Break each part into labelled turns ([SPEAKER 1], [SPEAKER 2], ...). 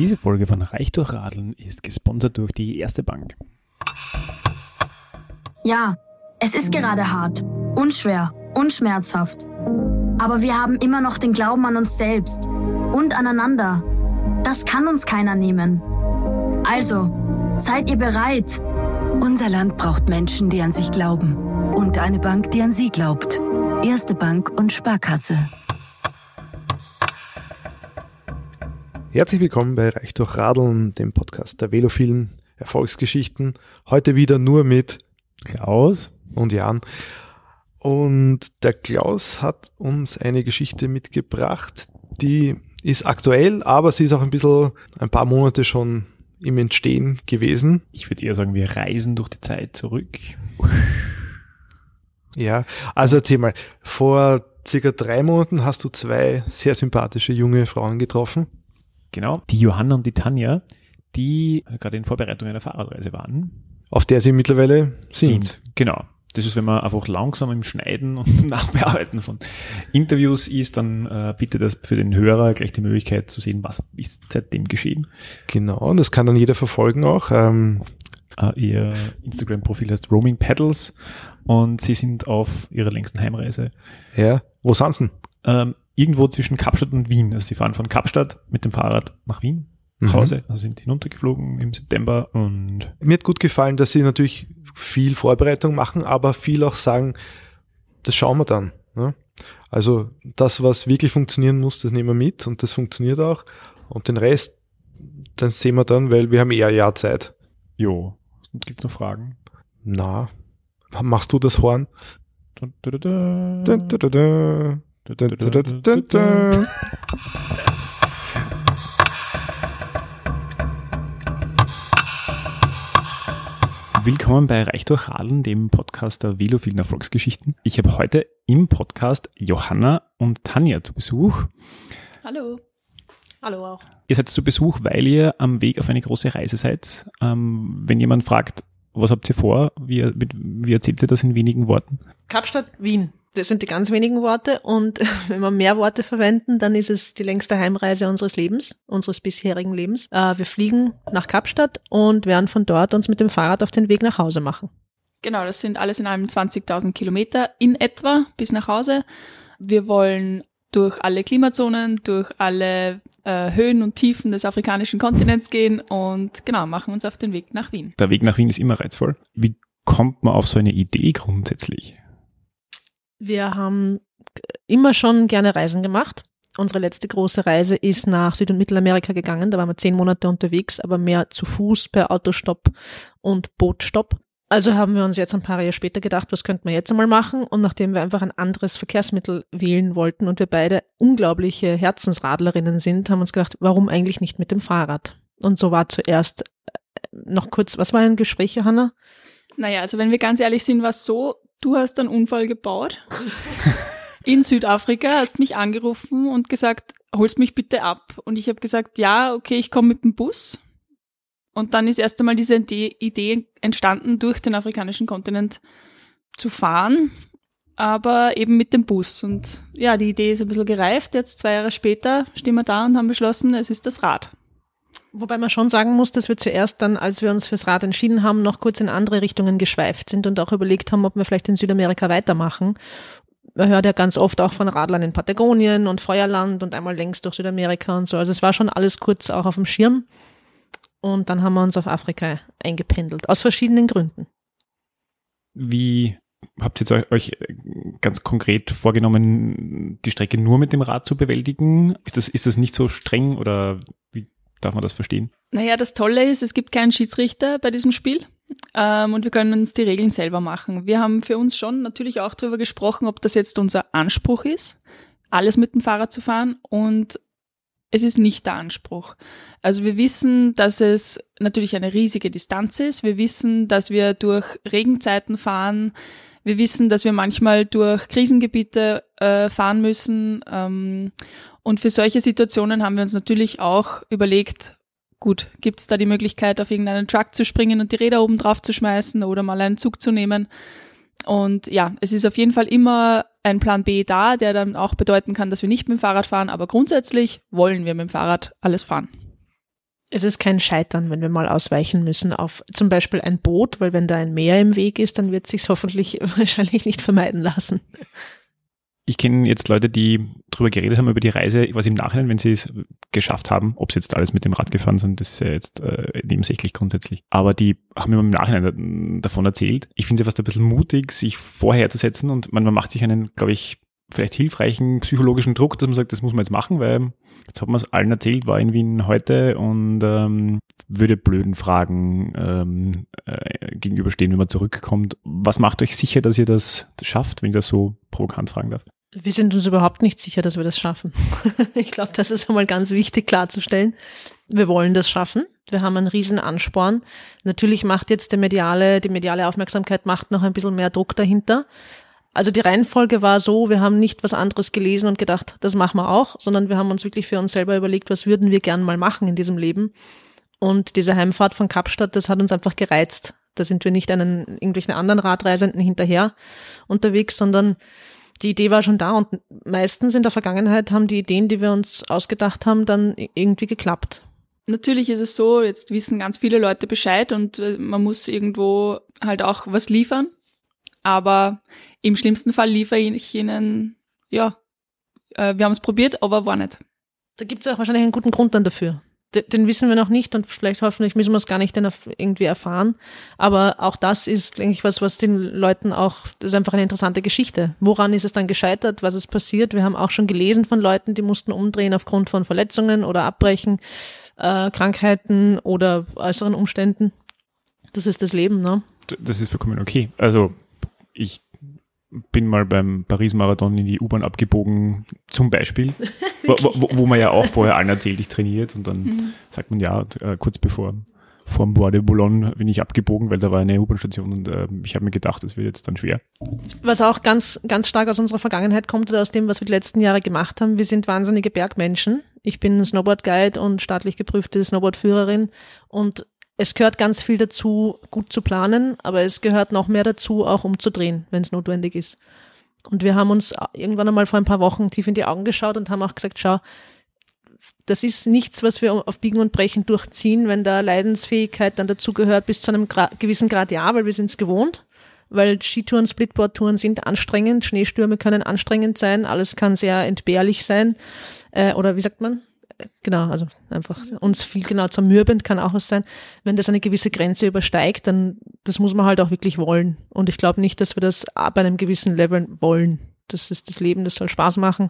[SPEAKER 1] Diese Folge von Reich durch Radeln ist gesponsert durch die Erste Bank.
[SPEAKER 2] Ja, es ist gerade hart, unschwer, unschmerzhaft. Aber wir haben immer noch den Glauben an uns selbst und aneinander. Das kann uns keiner nehmen. Also, seid ihr bereit?
[SPEAKER 3] Unser Land braucht Menschen, die an sich glauben. Und eine Bank, die an sie glaubt. Erste Bank und Sparkasse.
[SPEAKER 4] Herzlich willkommen bei Reich durch Radeln, dem Podcast der velophilen Erfolgsgeschichten. Heute wieder nur mit
[SPEAKER 1] Klaus
[SPEAKER 4] und Jan. Und der Klaus hat uns eine Geschichte mitgebracht, die ist aktuell, aber sie ist auch ein bisschen ein paar Monate schon im Entstehen gewesen.
[SPEAKER 1] Ich würde eher sagen, wir reisen durch die Zeit zurück.
[SPEAKER 4] Ja, also erzähl mal, vor circa drei Monaten hast du zwei sehr sympathische junge Frauen getroffen.
[SPEAKER 1] Genau, die Johanna und die Tanja, die gerade in Vorbereitung einer Fahrradreise waren.
[SPEAKER 4] Auf der sie mittlerweile sind. sind.
[SPEAKER 1] Genau. Das ist, wenn man einfach langsam im Schneiden und Nachbearbeiten von Interviews ist, dann äh, bietet das für den Hörer gleich die Möglichkeit zu sehen, was ist seitdem geschehen.
[SPEAKER 4] Genau, und das kann dann jeder verfolgen auch. Ähm,
[SPEAKER 1] Uh, ihr Instagram-Profil heißt Roaming Pedals und sie sind auf ihrer längsten Heimreise.
[SPEAKER 4] Ja, wo sind sie?
[SPEAKER 1] Ähm, irgendwo zwischen Kapstadt und Wien. Also sie fahren von Kapstadt mit dem Fahrrad nach Wien nach mhm. Hause, also sind hinuntergeflogen im September und
[SPEAKER 4] mir hat gut gefallen, dass sie natürlich viel Vorbereitung machen, aber viel auch sagen, das schauen wir dann. Ne? Also das, was wirklich funktionieren muss, das nehmen wir mit und das funktioniert auch. Und den Rest, dann sehen wir dann, weil wir haben eher ein Jahr Zeit.
[SPEAKER 1] Jo. Gibt's noch Fragen?
[SPEAKER 4] Na, machst du das Horn?
[SPEAKER 1] Willkommen bei Reich durch Radeln, dem Podcast der velophilen Erfolgsgeschichten. Ich habe heute im Podcast Johanna und Tanja zu Besuch.
[SPEAKER 5] Hallo. Hallo auch.
[SPEAKER 1] Ihr seid zu Besuch, weil ihr am Weg auf eine große Reise seid. Ähm, wenn jemand fragt, was habt ihr vor, wie, wie erzählt ihr das in wenigen Worten?
[SPEAKER 5] Kapstadt, Wien. Das sind die ganz wenigen Worte. Und wenn wir mehr Worte verwenden, dann ist es die längste Heimreise unseres Lebens, unseres bisherigen Lebens. Äh, wir fliegen nach Kapstadt und werden von dort uns mit dem Fahrrad auf den Weg nach Hause machen.
[SPEAKER 6] Genau, das sind alles in allem 20.000 Kilometer in etwa bis nach Hause. Wir wollen durch alle Klimazonen, durch alle äh, Höhen und Tiefen des afrikanischen Kontinents gehen und genau, machen uns auf den Weg nach Wien.
[SPEAKER 1] Der Weg nach Wien ist immer reizvoll. Wie kommt man auf so eine Idee grundsätzlich?
[SPEAKER 5] Wir haben immer schon gerne Reisen gemacht. Unsere letzte große Reise ist nach Süd- und Mittelamerika gegangen. Da waren wir zehn Monate unterwegs, aber mehr zu Fuß per Autostopp und Bootstopp. Also haben wir uns jetzt ein paar Jahre später gedacht, was könnten wir jetzt einmal machen? Und nachdem wir einfach ein anderes Verkehrsmittel wählen wollten und wir beide unglaubliche Herzensradlerinnen sind, haben wir uns gedacht, warum eigentlich nicht mit dem Fahrrad? Und so war zuerst äh, noch kurz, was war ein Gespräch, Johanna?
[SPEAKER 6] Naja, also wenn wir ganz ehrlich sind, war es so, du hast einen Unfall gebaut in Südafrika, hast mich angerufen und gesagt, holst mich bitte ab. Und ich habe gesagt, ja, okay, ich komme mit dem Bus. Und dann ist erst einmal diese Idee entstanden, durch den afrikanischen Kontinent zu fahren, aber eben mit dem Bus. Und ja, die Idee ist ein bisschen gereift. Jetzt zwei Jahre später stehen wir da und haben beschlossen, es ist das Rad.
[SPEAKER 5] Wobei man schon sagen muss, dass wir zuerst dann, als wir uns fürs Rad entschieden haben, noch kurz in andere Richtungen geschweift sind und auch überlegt haben, ob wir vielleicht in Südamerika weitermachen. Man hört ja ganz oft auch von Radlern in Patagonien und Feuerland und einmal längs durch Südamerika und so. Also es war schon alles kurz auch auf dem Schirm. Und dann haben wir uns auf Afrika eingependelt, aus verschiedenen Gründen.
[SPEAKER 1] Wie habt ihr jetzt euch ganz konkret vorgenommen, die Strecke nur mit dem Rad zu bewältigen? Ist das, ist das nicht so streng oder wie Darf man das verstehen?
[SPEAKER 6] Naja, das Tolle ist, es gibt keinen Schiedsrichter bei diesem Spiel ähm, und wir können uns die Regeln selber machen. Wir haben für uns schon natürlich auch darüber gesprochen, ob das jetzt unser Anspruch ist, alles mit dem Fahrrad zu fahren und es ist nicht der Anspruch. Also wir wissen, dass es natürlich eine riesige Distanz ist. Wir wissen, dass wir durch Regenzeiten fahren. Wir wissen, dass wir manchmal durch Krisengebiete äh, fahren müssen. Ähm, und für solche Situationen haben wir uns natürlich auch überlegt, gut, gibt es da die Möglichkeit, auf irgendeinen Truck zu springen und die Räder oben drauf zu schmeißen oder mal einen Zug zu nehmen. Und ja, es ist auf jeden Fall immer ein Plan B da, der dann auch bedeuten kann, dass wir nicht mit dem Fahrrad fahren, aber grundsätzlich wollen wir mit dem Fahrrad alles fahren.
[SPEAKER 5] Es ist kein Scheitern, wenn wir mal ausweichen müssen auf zum Beispiel ein Boot, weil wenn da ein Meer im Weg ist, dann wird es sich hoffentlich wahrscheinlich nicht vermeiden lassen.
[SPEAKER 1] Ich kenne jetzt Leute, die drüber geredet haben, über die Reise, was im Nachhinein, wenn sie es geschafft haben, ob sie jetzt alles mit dem Rad gefahren sind, das ist ja jetzt äh, nebensächlich grundsätzlich. Aber die haben mir im Nachhinein davon erzählt. Ich finde es fast ein bisschen mutig, sich vorherzusetzen und man, man macht sich einen, glaube ich, vielleicht hilfreichen psychologischen Druck, dass man sagt, das muss man jetzt machen, weil jetzt hat man es allen erzählt, war in Wien heute und ähm, würde blöden Fragen ähm, äh, gegenüberstehen, wenn man zurückkommt. Was macht euch sicher, dass ihr das schafft, wenn ich das so provokant fragen darf?
[SPEAKER 5] Wir sind uns überhaupt nicht sicher, dass wir das schaffen. ich glaube, das ist einmal ganz wichtig klarzustellen. Wir wollen das schaffen. Wir haben einen riesen Ansporn. Natürlich macht jetzt die mediale, die mediale Aufmerksamkeit macht noch ein bisschen mehr Druck dahinter. Also die Reihenfolge war so, wir haben nicht was anderes gelesen und gedacht, das machen wir auch, sondern wir haben uns wirklich für uns selber überlegt, was würden wir gern mal machen in diesem Leben. Und diese Heimfahrt von Kapstadt, das hat uns einfach gereizt. Da sind wir nicht einen irgendwelchen anderen Radreisenden hinterher unterwegs, sondern die Idee war schon da und meistens in der Vergangenheit haben die Ideen, die wir uns ausgedacht haben, dann irgendwie geklappt.
[SPEAKER 6] Natürlich ist es so, jetzt wissen ganz viele Leute Bescheid und äh, man muss irgendwo halt auch was liefern. Aber im schlimmsten Fall liefere ich ihnen, ja, äh, wir haben es probiert, aber war nicht.
[SPEAKER 5] Da gibt es auch wahrscheinlich einen guten Grund dann dafür. Den wissen wir noch nicht und vielleicht hoffentlich müssen wir es gar nicht irgendwie erfahren. Aber auch das ist, denke ich, was, was den Leuten auch, das ist einfach eine interessante Geschichte. Woran ist es dann gescheitert? Was ist passiert? Wir haben auch schon gelesen von Leuten, die mussten umdrehen aufgrund von Verletzungen oder Abbrechen, äh, Krankheiten oder äußeren Umständen. Das ist das Leben, ne?
[SPEAKER 1] Das ist vollkommen okay. Also ich bin mal beim Paris-Marathon in die U-Bahn abgebogen, zum Beispiel, wo, wo, wo, man ja auch vorher allen erzählt, ich trainiert und dann mhm. sagt man ja, äh, kurz bevor vor dem Bois de Boulogne bin ich abgebogen, weil da war eine U-Bahn-Station und äh, ich habe mir gedacht, das wird jetzt dann schwer.
[SPEAKER 5] Was auch ganz, ganz stark aus unserer Vergangenheit kommt oder aus dem, was wir die letzten Jahre gemacht haben, wir sind wahnsinnige Bergmenschen. Ich bin Snowboard-Guide und staatlich geprüfte Snowboard-Führerin und es gehört ganz viel dazu, gut zu planen, aber es gehört noch mehr dazu, auch umzudrehen, wenn es notwendig ist. Und wir haben uns irgendwann einmal vor ein paar Wochen tief in die Augen geschaut und haben auch gesagt, schau, das ist nichts, was wir auf Biegen und Brechen durchziehen, wenn da Leidensfähigkeit dann dazugehört bis zu einem Gra gewissen Grad, ja, weil wir sind es gewohnt, weil Skitouren, Splitboardtouren sind anstrengend, Schneestürme können anstrengend sein, alles kann sehr entbehrlich sein, äh, oder wie sagt man, genau, also einfach uns viel genau zermürbend kann auch was sein. Wenn das eine gewisse Grenze übersteigt, dann das muss man halt auch wirklich wollen. Und ich glaube nicht, dass wir das bei einem gewissen Level wollen. Das ist das Leben, das soll Spaß machen,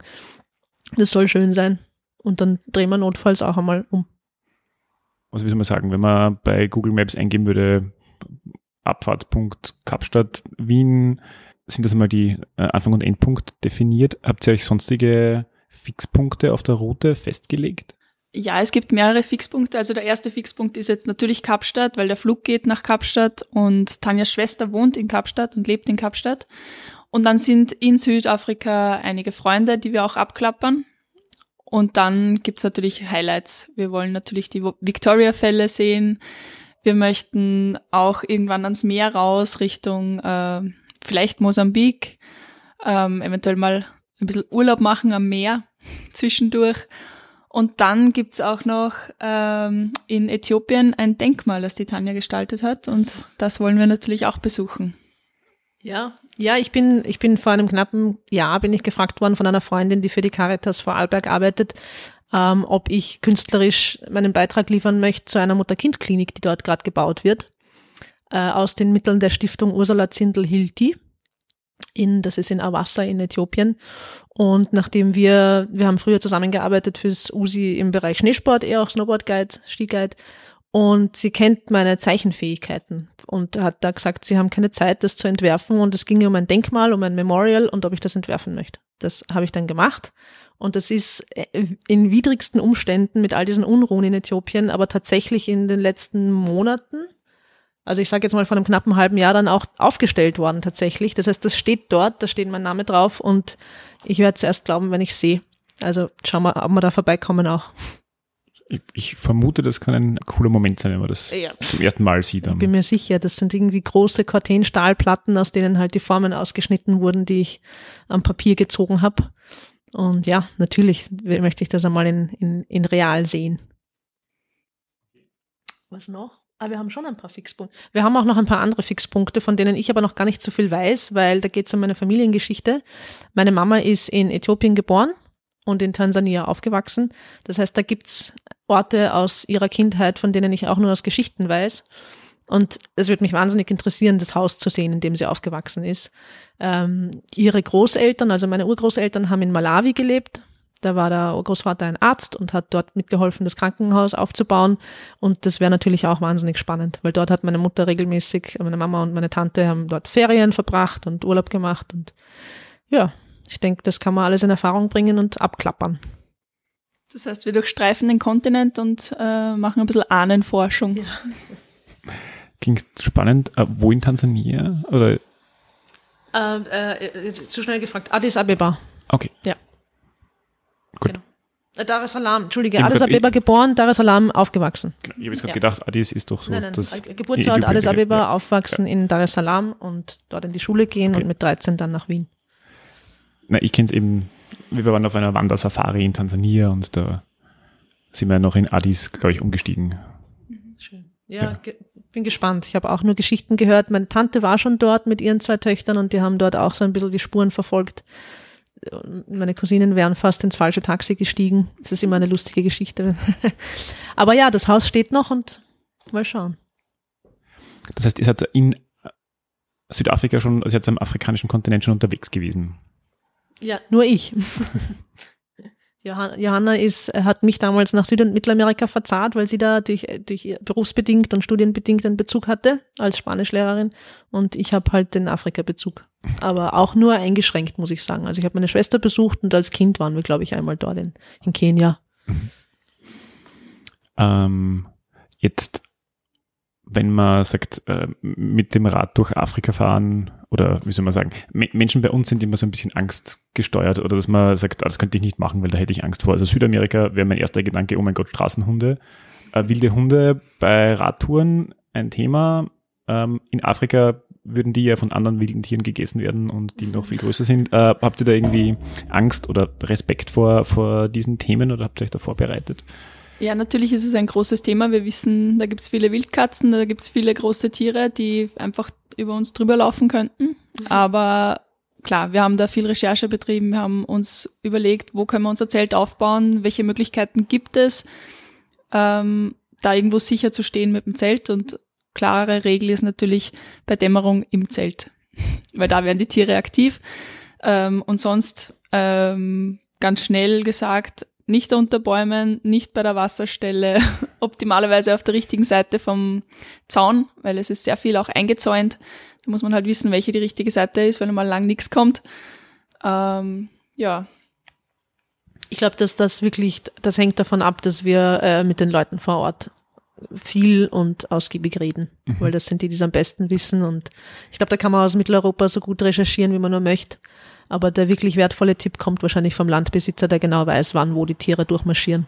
[SPEAKER 5] das soll schön sein. Und dann drehen wir notfalls auch einmal um.
[SPEAKER 1] Also wie soll man sagen, wenn man bei Google Maps eingeben würde, Abfahrtpunkt Kapstadt, Wien, sind das einmal die äh, Anfang- und Endpunkt definiert? Habt ihr euch sonstige Fixpunkte auf der Route festgelegt?
[SPEAKER 6] Ja, es gibt mehrere Fixpunkte. Also der erste Fixpunkt ist jetzt natürlich Kapstadt, weil der Flug geht nach Kapstadt und Tanjas Schwester wohnt in Kapstadt und lebt in Kapstadt. Und dann sind in Südafrika einige Freunde, die wir auch abklappern. Und dann gibt's natürlich Highlights. Wir wollen natürlich die Victoria-Fälle sehen. Wir möchten auch irgendwann ans Meer raus, Richtung äh, vielleicht Mosambik, ähm, eventuell mal ein bisschen Urlaub machen am Meer zwischendurch. Und dann gibt's auch noch ähm, in Äthiopien ein Denkmal, das die Tanja gestaltet hat. Und das wollen wir natürlich auch besuchen.
[SPEAKER 5] Ja, ja, ich bin, ich bin vor einem knappen Jahr bin ich gefragt worden von einer Freundin, die für die Caritas Vorarlberg arbeitet, ähm, ob ich künstlerisch meinen Beitrag liefern möchte zu einer Mutter-Kind-Klinik, die dort gerade gebaut wird, äh, aus den Mitteln der Stiftung Ursula Zindel-Hilti in, das ist in Awassa in Äthiopien. Und nachdem wir, wir haben früher zusammengearbeitet fürs USI im Bereich Schneesport, eher auch Snowboard Guide, Skiguide. Und sie kennt meine Zeichenfähigkeiten und hat da gesagt, sie haben keine Zeit, das zu entwerfen. Und es ging um ein Denkmal, um ein Memorial und ob ich das entwerfen möchte. Das habe ich dann gemacht. Und das ist äh, in widrigsten Umständen mit all diesen Unruhen in Äthiopien, aber tatsächlich in den letzten Monaten also ich sage jetzt mal vor einem knappen halben Jahr dann auch aufgestellt worden tatsächlich. Das heißt, das steht dort, da steht mein Name drauf und ich werde es erst glauben, wenn ich sehe. Also schauen wir, ob wir da vorbeikommen auch.
[SPEAKER 1] Ich, ich, vermute, das kann ein cooler Moment sein, wenn man das ja. zum ersten Mal sieht.
[SPEAKER 5] Ich bin mir sicher, das sind irgendwie große Corten-Stahlplatten, aus denen halt die Formen ausgeschnitten wurden, die ich am Papier gezogen habe. Und ja, natürlich möchte ich das einmal in, in, in real sehen. Was noch? Ah, wir haben schon ein paar Fixpunkte. Wir haben auch noch ein paar andere Fixpunkte, von denen ich aber noch gar nicht so viel weiß, weil da geht es um meine Familiengeschichte. Meine Mama ist in Äthiopien geboren und in Tansania aufgewachsen. Das heißt, da gibt's Orte aus ihrer Kindheit, von denen ich auch nur aus Geschichten weiß. Und es würde mich wahnsinnig interessieren, das Haus zu sehen, in dem sie aufgewachsen ist. Ähm, ihre Großeltern, also meine Urgroßeltern, haben in Malawi gelebt. Da war der Großvater ein Arzt und hat dort mitgeholfen, das Krankenhaus aufzubauen. Und das wäre natürlich auch wahnsinnig spannend, weil dort hat meine Mutter regelmäßig, meine Mama und meine Tante haben dort Ferien verbracht und Urlaub gemacht. Und ja, ich denke, das kann man alles in Erfahrung bringen und abklappern.
[SPEAKER 6] Das heißt, wir durchstreifen den Kontinent und äh, machen ein bisschen Ahnenforschung. Ja.
[SPEAKER 1] Klingt spannend. Äh, wo in Tansania? Oder?
[SPEAKER 5] Äh, äh, zu schnell gefragt. Addis Abeba.
[SPEAKER 1] Okay.
[SPEAKER 5] Ja.
[SPEAKER 1] Gut. Genau.
[SPEAKER 5] Äh, Dar es Salaam, Entschuldige, ja, Addis Abeba geboren, Dar es Salaam aufgewachsen.
[SPEAKER 1] Genau, ich habe jetzt gerade ja. gedacht, Addis ist doch so.
[SPEAKER 5] Nein, nein, das Geburtsort Addis Abeba, ja. aufwachsen in Dar es Salaam und dort in die Schule gehen okay. und mit 13 dann nach Wien.
[SPEAKER 1] Na, ich kenne es eben, wir waren auf einer Wandersafari in Tansania und da sind wir noch in Addis, glaube ich, umgestiegen.
[SPEAKER 5] Mhm, schön. Ja, ja. Ge bin gespannt. Ich habe auch nur Geschichten gehört. Meine Tante war schon dort mit ihren zwei Töchtern und die haben dort auch so ein bisschen die Spuren verfolgt. Meine Cousinen wären fast ins falsche Taxi gestiegen. Das ist immer eine lustige Geschichte. Aber ja, das Haus steht noch und mal schauen.
[SPEAKER 1] Das heißt, ihr seid in Südafrika schon, also jetzt am afrikanischen Kontinent schon unterwegs gewesen.
[SPEAKER 5] Ja, nur ich. Johanna ist, hat mich damals nach Süd- und Mittelamerika verzahrt, weil sie da durch, durch berufsbedingt und studienbedingt einen Bezug hatte als Spanischlehrerin und ich habe halt den Afrika-Bezug. Aber auch nur eingeschränkt, muss ich sagen. Also ich habe meine Schwester besucht und als Kind waren wir, glaube ich, einmal dort in, in Kenia.
[SPEAKER 1] Mhm. Ähm, jetzt wenn man sagt, äh, mit dem Rad durch Afrika fahren oder wie soll man sagen, Menschen bei uns sind immer so ein bisschen angstgesteuert oder dass man sagt, ah, das könnte ich nicht machen, weil da hätte ich Angst vor. Also Südamerika wäre mein erster Gedanke, oh mein Gott, Straßenhunde. Äh, wilde Hunde bei Radtouren ein Thema. Ähm, in Afrika würden die ja von anderen wilden Tieren gegessen werden und die noch viel größer sind. Äh, habt ihr da irgendwie Angst oder Respekt vor, vor diesen Themen oder habt ihr euch da vorbereitet?
[SPEAKER 6] Ja, natürlich ist es ein großes Thema. Wir wissen, da gibt es viele Wildkatzen, da gibt es viele große Tiere, die einfach über uns drüber laufen könnten. Mhm. Aber klar, wir haben da viel Recherche betrieben, wir haben uns überlegt, wo können wir unser Zelt aufbauen, welche Möglichkeiten gibt es, ähm, da irgendwo sicher zu stehen mit dem Zelt. Und klare Regel ist natürlich bei Dämmerung im Zelt, weil da werden die Tiere aktiv. Ähm, und sonst ähm, ganz schnell gesagt, nicht unter Bäumen, nicht bei der Wasserstelle, optimalerweise auf der richtigen Seite vom Zaun, weil es ist sehr viel auch eingezäunt. Da muss man halt wissen, welche die richtige Seite ist, wenn mal lang nichts kommt. Ähm, ja.
[SPEAKER 5] Ich glaube, dass das wirklich, das hängt davon ab, dass wir äh, mit den Leuten vor Ort viel und ausgiebig reden, mhm. weil das sind die, die es am besten wissen. Und ich glaube, da kann man aus Mitteleuropa so gut recherchieren, wie man nur möchte. Aber der wirklich wertvolle Tipp kommt wahrscheinlich vom Landbesitzer, der genau weiß, wann wo die Tiere durchmarschieren.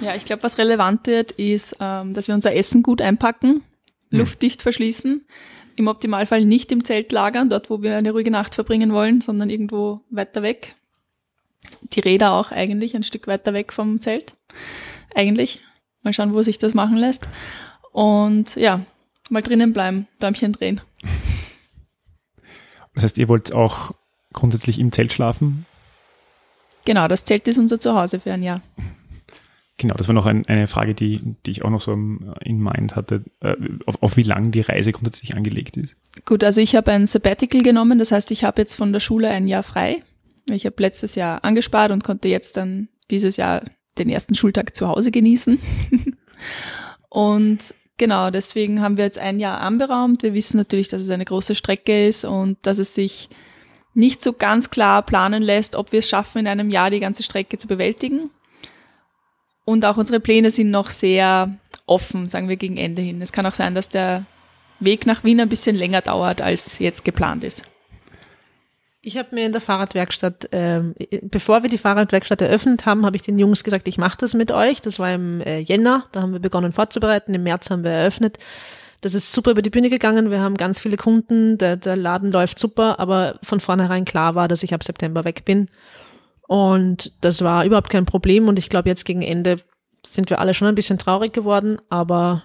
[SPEAKER 6] Ja, ich glaube, was relevant wird, ist, ähm, dass wir unser Essen gut einpacken, hm. luftdicht verschließen, im Optimalfall nicht im Zelt lagern, dort wo wir eine ruhige Nacht verbringen wollen, sondern irgendwo weiter weg. Die Räder auch eigentlich ein Stück weiter weg vom Zelt. Eigentlich. Mal schauen, wo sich das machen lässt. Und ja, mal drinnen bleiben, Däumchen drehen.
[SPEAKER 1] Das heißt, ihr wollt auch grundsätzlich im Zelt schlafen?
[SPEAKER 6] Genau, das Zelt ist unser Zuhause für ein Jahr.
[SPEAKER 1] Genau, das war noch ein, eine Frage, die, die ich auch noch so in Mind hatte, äh, auf, auf, wie lang die Reise grundsätzlich angelegt ist.
[SPEAKER 6] Gut, also ich habe ein Sabbatical genommen, das heißt, ich habe jetzt von der Schule ein Jahr frei. Ich habe letztes Jahr angespart und konnte jetzt dann dieses Jahr den ersten Schultag zu Hause genießen. und genau, deswegen haben wir jetzt ein Jahr anberaumt. Wir wissen natürlich, dass es eine große Strecke ist und dass es sich nicht so ganz klar planen lässt, ob wir es schaffen, in einem Jahr die ganze Strecke zu bewältigen. Und auch unsere Pläne sind noch sehr offen, sagen wir gegen Ende hin. Es kann auch sein, dass der Weg nach Wien ein bisschen länger dauert, als jetzt geplant ist.
[SPEAKER 5] Ich habe mir in der Fahrradwerkstatt, ähm, bevor wir die Fahrradwerkstatt eröffnet haben, habe ich den Jungs gesagt, ich mache das mit euch. Das war im äh, Jänner, da haben wir begonnen vorzubereiten. Im März haben wir eröffnet. Das ist super über die Bühne gegangen. Wir haben ganz viele Kunden. Der, der Laden läuft super, aber von vornherein klar war, dass ich ab September weg bin. Und das war überhaupt kein Problem. Und ich glaube, jetzt gegen Ende sind wir alle schon ein bisschen traurig geworden, aber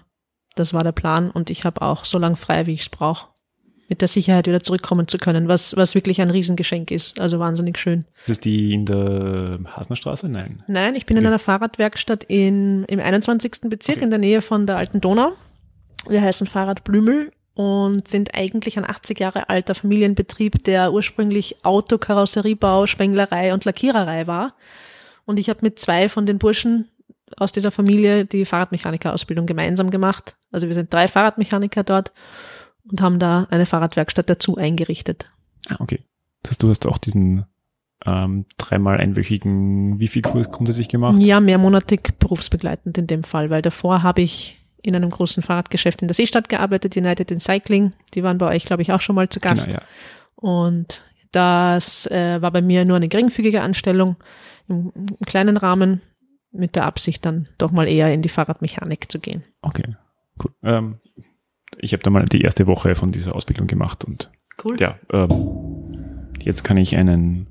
[SPEAKER 5] Das war der Plan und ich habe auch so lang frei, wie ich es brauche, mit der Sicherheit wieder zurückkommen zu können, was, was wirklich ein Riesengeschenk ist. Also wahnsinnig schön.
[SPEAKER 1] Ist das die in der Hasnerstraße? Nein.
[SPEAKER 5] Nein, ich bin in einer Fahrradwerkstatt in, im 21. Bezirk
[SPEAKER 1] Okay.
[SPEAKER 5] in der Nähe von der Alten Donau. Wir heißen Fahrrad Blümel und sind eigentlich ein 80 Jahre alter Familienbetrieb, der ursprünglich Auto, Karosseriebau, Spenglerei und Lackiererei war. Und ich habe mit zwei von den Burschen aus dieser Familie die Fahrradmechanikerausbildung gemeinsam gemacht. Also wir sind drei Fahrradmechaniker dort und haben da eine Fahrradwerkstatt dazu eingerichtet.
[SPEAKER 1] Ah, okay. Das heißt, du hast auch diesen ähm, dreimal einwöchigen Wifi-Kurs grundsätzlich gemacht?
[SPEAKER 5] Ja, mehrmonatig berufsbegleitend in dem Fall, weil davor habe ich in einem großen Fahrradgeschäft in der Seestadt gearbeitet, United in Cycling. Die waren bei euch, glaube ich, auch schon mal zu Gast.
[SPEAKER 1] Genau, ja.
[SPEAKER 5] Und das äh, war bei mir nur eine geringfügige Anstellung im, im kleinen Rahmen mit der Absicht, dann doch mal eher in die Fahrradmechanik zu gehen.
[SPEAKER 1] Okay, cool. Ähm, ich habe da mal die erste Woche von dieser Ausbildung gemacht und
[SPEAKER 5] Cool.
[SPEAKER 1] ja, ähm, jetzt kann ich einen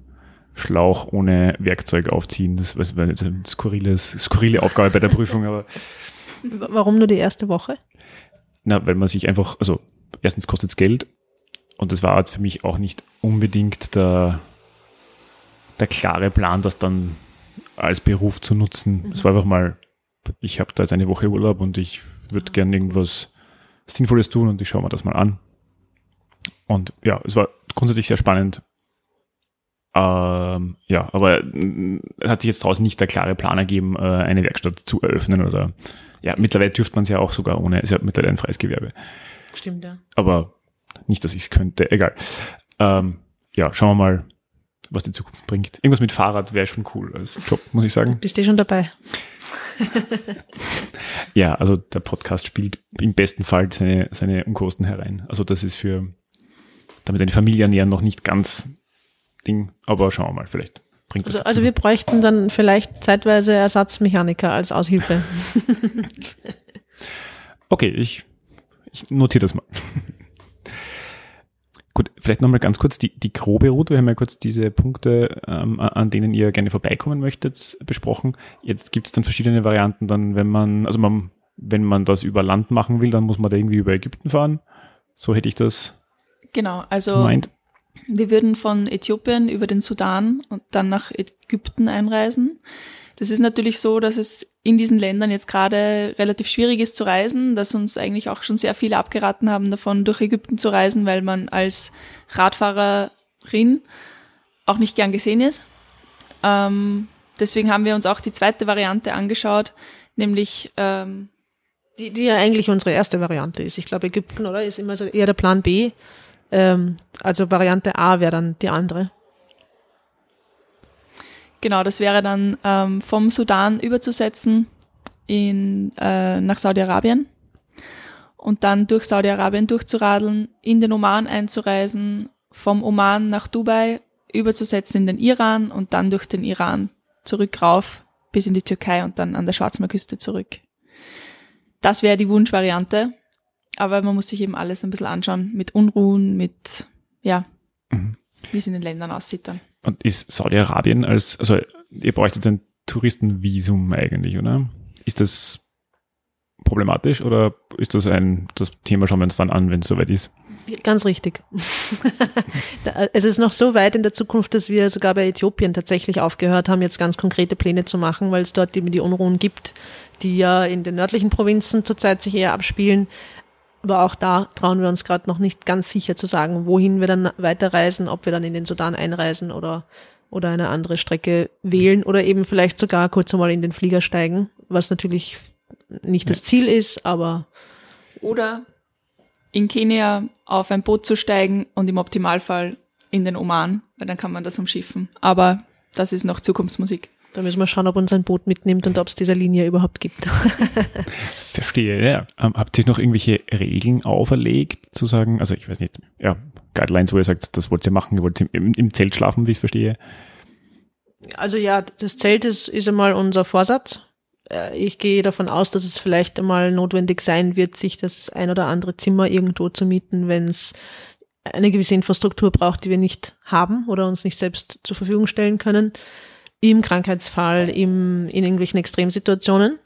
[SPEAKER 1] Schlauch ohne Werkzeug aufziehen. Das war eine skurrile, skurrile Aufgabe bei der Prüfung, aber
[SPEAKER 5] Warum nur die erste Woche?
[SPEAKER 1] na, weil man sich einfach, also erstens kostet es Geld und das war jetzt für mich auch nicht unbedingt der, der klare Plan, das dann als Beruf zu nutzen. Es war einfach mal, ich habe da jetzt eine Woche Urlaub und ich würde gerne irgendwas Sinnvolles tun und ich schaue mir das mal an. Und ja, es war grundsätzlich sehr spannend. Ähm, ja, aber es hat sich jetzt draußen nicht der klare Plan ergeben, äh, eine Werkstatt zu eröffnen oder ja, mittlerweile dürfte man es ja auch sogar ohne, ist ja mittlerweile ein freies Gewerbe.
[SPEAKER 5] Stimmt, ja.
[SPEAKER 1] Aber nicht, dass ich es könnte, egal. Ähm, ja, schauen wir mal, was die Zukunft bringt. Irgendwas mit Fahrrad wäre schon cool als Job, muss ich sagen.
[SPEAKER 5] Bist du schon dabei?
[SPEAKER 1] Ja, also der Podcast spielt im besten Fall seine, seine Unkosten herein. Also das ist für, damit eine Familie ernähren noch nicht ganz Ding, aber schauen wir mal, vielleicht bringt das
[SPEAKER 5] Also, also wir bräuchten dann vielleicht zeitweise Ersatzmechaniker als Aushilfe.
[SPEAKER 1] Okay, ich, ich notiere das mal. Gut, vielleicht nochmal ganz kurz die, die grobe Route. Wir haben ja kurz diese Punkte, ähm, an denen ihr gerne vorbeikommen möchtet, besprochen. Jetzt gibt es dann verschiedene Varianten, dann, wenn man, also man, wenn man das über Land machen will, dann muss man da irgendwie über Ägypten fahren. So hätte ich das
[SPEAKER 6] Genau, also
[SPEAKER 1] gemeint.
[SPEAKER 6] Wir würden von Äthiopien über den Sudan und dann nach Ägypten einreisen. Das ist natürlich so, dass es in diesen Ländern jetzt gerade relativ schwierig ist zu reisen, dass uns eigentlich auch schon sehr viele abgeraten haben davon, durch Ägypten zu reisen, weil man als Radfahrerin auch nicht gern gesehen ist. Ähm, deswegen haben wir uns auch die zweite Variante angeschaut, nämlich ähm,
[SPEAKER 5] Die, die ja eigentlich unsere erste Variante ist. Ich glaube, Ägypten, oder? Ist immer so eher der Plan B. Ähm, also Variante A wäre dann die andere.
[SPEAKER 6] Genau, das wäre dann ähm, vom Sudan überzusetzen in, äh, nach Saudi-Arabien und dann durch Saudi-Arabien durchzuradeln, in den Oman einzureisen, vom Oman nach Dubai überzusetzen in den Iran und dann durch den Iran zurück rauf bis in die Türkei und dann an der Schwarzmeerküste zurück. Das wäre die Wunschvariante, aber man muss sich eben alles ein bisschen anschauen mit Unruhen, mit, ja,
[SPEAKER 1] Mhm.
[SPEAKER 6] wie es in den Ländern aussieht dann.
[SPEAKER 1] Und ist Saudi-Arabien als, also ihr bräuchtet ein Touristenvisum eigentlich, oder? Ist das problematisch oder ist das ein, das Thema schauen wir uns dann an, wenn es soweit ist?
[SPEAKER 5] Ganz richtig. Es ist noch so weit in der Zukunft, dass wir sogar bei Äthiopien tatsächlich aufgehört haben, jetzt ganz konkrete Pläne zu machen, weil es dort eben die Unruhen gibt, die ja in den nördlichen Provinzen zurzeit sich eher abspielen. Aber auch da trauen wir uns gerade noch nicht ganz sicher zu sagen, wohin wir dann weiterreisen, ob wir dann in den Sudan einreisen oder, oder eine andere Strecke wählen oder eben vielleicht sogar kurz einmal in den Flieger steigen, was natürlich nicht das Ziel ist, aber
[SPEAKER 6] Oder in Kenia auf ein Boot zu steigen und im Optimalfall in den Oman, weil dann kann man das umschiffen. Aber das ist noch Zukunftsmusik.
[SPEAKER 5] Da müssen wir schauen, ob uns ein Boot mitnimmt und ob es diese Linie überhaupt gibt.
[SPEAKER 1] Verstehe, ja. Ähm, habt ihr noch irgendwelche Regeln auferlegt, zu sagen, also ich weiß nicht, ja, Guidelines, wo ihr sagt, das wollt ihr machen, ihr wollt im, im Zelt schlafen, wie ich es verstehe.
[SPEAKER 5] Also ja, das Zelt ist, ist einmal unser Vorsatz. Äh, Ich gehe davon aus, dass es vielleicht einmal notwendig sein wird, sich das ein oder andere Zimmer irgendwo zu mieten, wenn es eine gewisse Infrastruktur braucht, die wir nicht haben oder uns nicht selbst zur Verfügung stellen können. Im Krankheitsfall, im, in irgendwelchen Extremsituationen.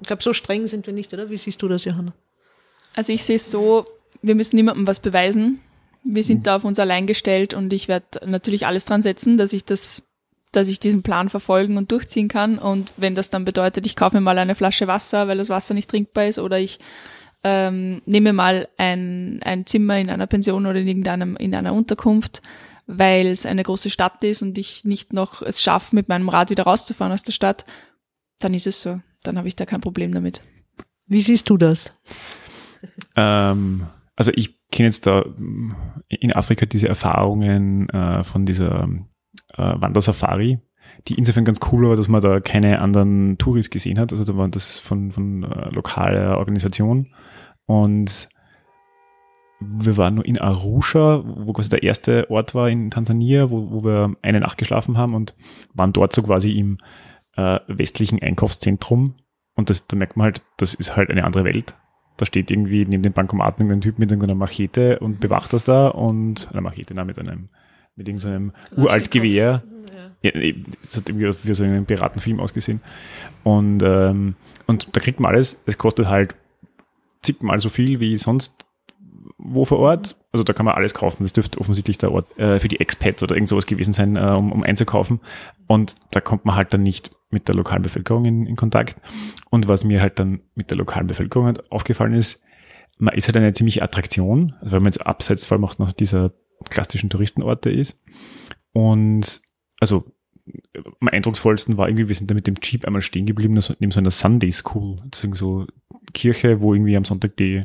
[SPEAKER 5] Ich glaube, so streng sind wir nicht, oder? Wie siehst du das, Johanna?
[SPEAKER 6] Also ich sehe es so, wir müssen niemandem was beweisen. Wir sind da auf uns allein gestellt und ich werde natürlich alles dran setzen, dass ich das, dass ich diesen Plan verfolgen und durchziehen kann. Und wenn das dann bedeutet, ich kaufe mir mal eine Flasche Wasser, weil das Wasser nicht trinkbar ist, oder ich ähm, nehme mal ein, ein Zimmer in einer Pension oder in irgendeinem in einer Unterkunft, weil es eine große Stadt ist und ich nicht noch es schaffe, mit meinem Rad wieder rauszufahren aus der Stadt, dann ist es so. Dann habe ich da kein Problem damit.
[SPEAKER 5] Wie siehst du das?
[SPEAKER 1] Ähm, also ich kenne jetzt da in Afrika diese Erfahrungen äh, von dieser äh, Wandersafari, die insofern ganz cool war, dass man da keine anderen Touris gesehen hat. Also da war das von, von äh, lokaler Organisation. Und wir waren nur in Arusha, wo quasi der erste Ort war in Tansania, wo, wo wir eine Nacht geschlafen haben und waren dort so quasi im äh, westlichen Einkaufszentrum. Und das, da merkt man halt, das ist halt eine andere Welt. Da steht irgendwie neben dem Bankomaten irgendein Typ mit irgendeiner Machete und bewacht das da und eine Machete, na, mit einem, mit irgendeinem uralt Gewehr. Ja, das hat irgendwie wie so einen Piratenfilm ausgesehen. Und, ähm, und da kriegt man alles, es kostet halt zigmal so viel wie sonst wo vor Ort. Also da kann man alles kaufen. Das dürfte offensichtlich der Ort äh, für die Expats oder irgend sowas gewesen sein, äh, um, um einzukaufen. Und da kommt man halt dann nicht mit der lokalen Bevölkerung in, in Kontakt. Und was mir halt dann mit der lokalen Bevölkerung halt aufgefallen ist, man ist halt eine ziemliche Attraktion, also wenn man jetzt abseits vor allem auch noch dieser klassischen Touristenorte ist. Und also am eindrucksvollsten war irgendwie, wir sind da mit dem Jeep einmal stehen geblieben, neben so einer Sunday School, deswegen so Kirche, wo irgendwie am Sonntag die,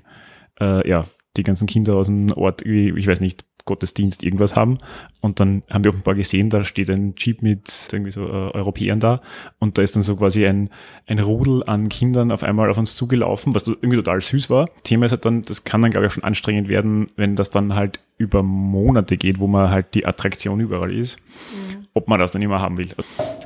[SPEAKER 1] äh, ja, die ganzen Kinder aus dem Ort, ich weiß nicht, Gottesdienst irgendwas haben. Und dann haben wir offenbar gesehen, da steht ein Jeep mit irgendwie so äh, Europäern da und da ist dann so quasi ein, ein Rudel an Kindern auf einmal auf uns zugelaufen, was irgendwie total süß war. Thema ist halt dann, das kann dann glaube ich schon anstrengend werden, wenn das dann halt über Monate geht, wo man halt die Attraktion überall ist. Mhm. Ob man das dann immer haben will.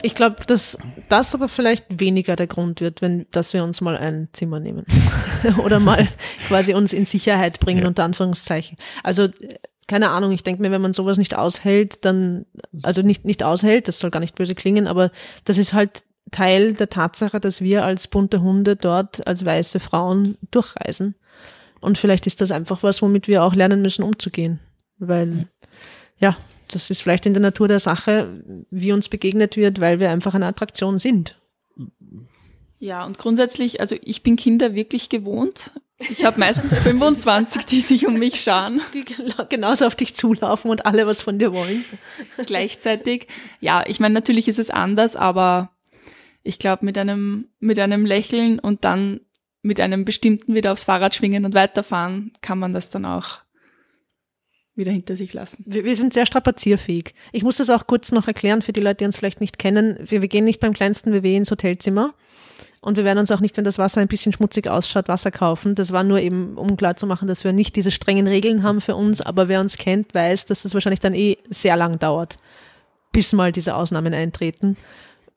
[SPEAKER 5] Ich glaube, dass das aber vielleicht weniger der Grund wird, wenn, dass wir uns mal ein Zimmer nehmen. Oder mal quasi uns in Sicherheit bringen, ja. unter Anführungszeichen. Also keine Ahnung, ich denke mir, wenn man sowas nicht aushält, dann, also nicht, nicht aushält, das soll gar nicht böse klingen, aber das ist halt Teil der Tatsache, dass wir als bunte Hunde dort als weiße Frauen durchreisen. Und vielleicht ist das einfach was, womit wir auch lernen müssen, umzugehen. Weil, ja, das ist vielleicht in der Natur der Sache, wie uns begegnet wird, weil wir einfach eine Attraktion sind.
[SPEAKER 6] Ja, und grundsätzlich, also ich bin Kinder wirklich gewohnt. Ich habe meistens 25, die sich um mich scharen.
[SPEAKER 5] Die genauso auf dich zulaufen und alle was von dir wollen.
[SPEAKER 6] Gleichzeitig. Ja, ich meine, natürlich ist es anders, aber ich glaube, mit einem, mit einem Lächeln und dann mit einem bestimmten wieder aufs Fahrrad schwingen und weiterfahren, kann man das dann auch wieder hinter sich lassen.
[SPEAKER 5] Wir, wir, sind sehr strapazierfähig. Ich muss das auch kurz noch erklären für die Leute, die uns vielleicht nicht kennen. Wir, wir gehen nicht beim kleinsten WW ins Hotelzimmer. Und wir werden uns auch nicht, wenn das Wasser ein bisschen schmutzig ausschaut, Wasser kaufen. Das war nur eben, um klar zu machen, dass wir nicht diese strengen Regeln haben für uns. Aber wer uns kennt, weiß, dass das wahrscheinlich dann eh sehr lang dauert, bis mal diese Ausnahmen eintreten.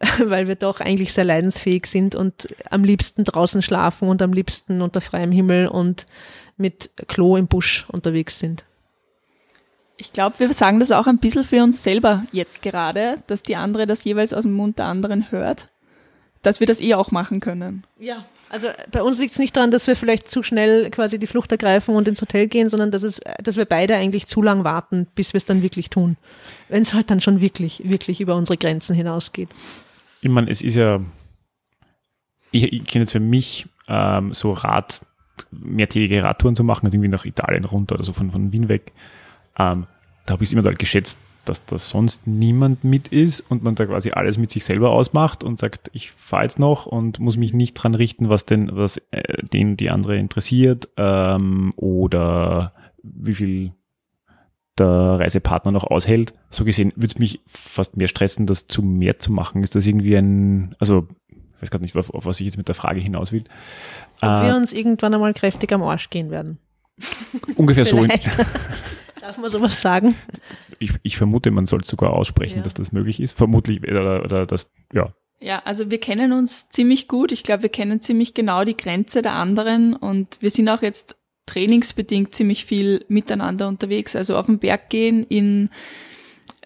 [SPEAKER 5] Weil wir doch eigentlich sehr leidensfähig sind und am liebsten draußen schlafen und am liebsten unter freiem Himmel und mit Klo im Busch unterwegs sind.
[SPEAKER 6] Ich glaube, wir sagen das auch ein bisschen für uns selber jetzt gerade, dass die andere das jeweils aus dem Mund der anderen hört dass wir das eh auch machen können.
[SPEAKER 5] Ja, also bei uns liegt es nicht daran, dass wir vielleicht zu schnell quasi die Flucht ergreifen und ins Hotel gehen, sondern dass, es, dass wir beide eigentlich zu lang warten, bis wir es dann wirklich tun. Wenn es halt dann schon wirklich, wirklich über unsere Grenzen hinausgeht.
[SPEAKER 1] Ich meine, es ist ja, ich, ich kenne jetzt für mich ähm, so Rad, mehrtägige Radtouren zu machen, also irgendwie nach Italien runter oder so von, von Wien weg. Ähm, da habe ich es immer geschätzt, dass da sonst niemand mit ist und man da quasi alles mit sich selber ausmacht und sagt, ich fahre jetzt noch und muss mich nicht dran richten, was denn, was äh, den die andere interessiert ähm, oder wie viel der Reisepartner noch aushält. So gesehen würde es mich fast mehr stressen, das zu mehr zu machen. Ist das irgendwie ein, also ich weiß gerade nicht, auf, auf, was ich jetzt mit der Frage hinaus will.
[SPEAKER 5] Ob äh, wir uns irgendwann einmal kräftig am Arsch gehen werden.
[SPEAKER 1] Ungefähr so.
[SPEAKER 5] Darf man sowas sagen?
[SPEAKER 1] Ich, ich vermute, man soll sogar aussprechen, ja. dass das möglich ist. Vermutlich, oder, oder das, ja.
[SPEAKER 6] Ja, also wir kennen uns ziemlich gut. Ich glaube, wir kennen ziemlich genau die Grenze der anderen und wir sind auch jetzt trainingsbedingt ziemlich viel miteinander unterwegs. Also auf den Berg gehen in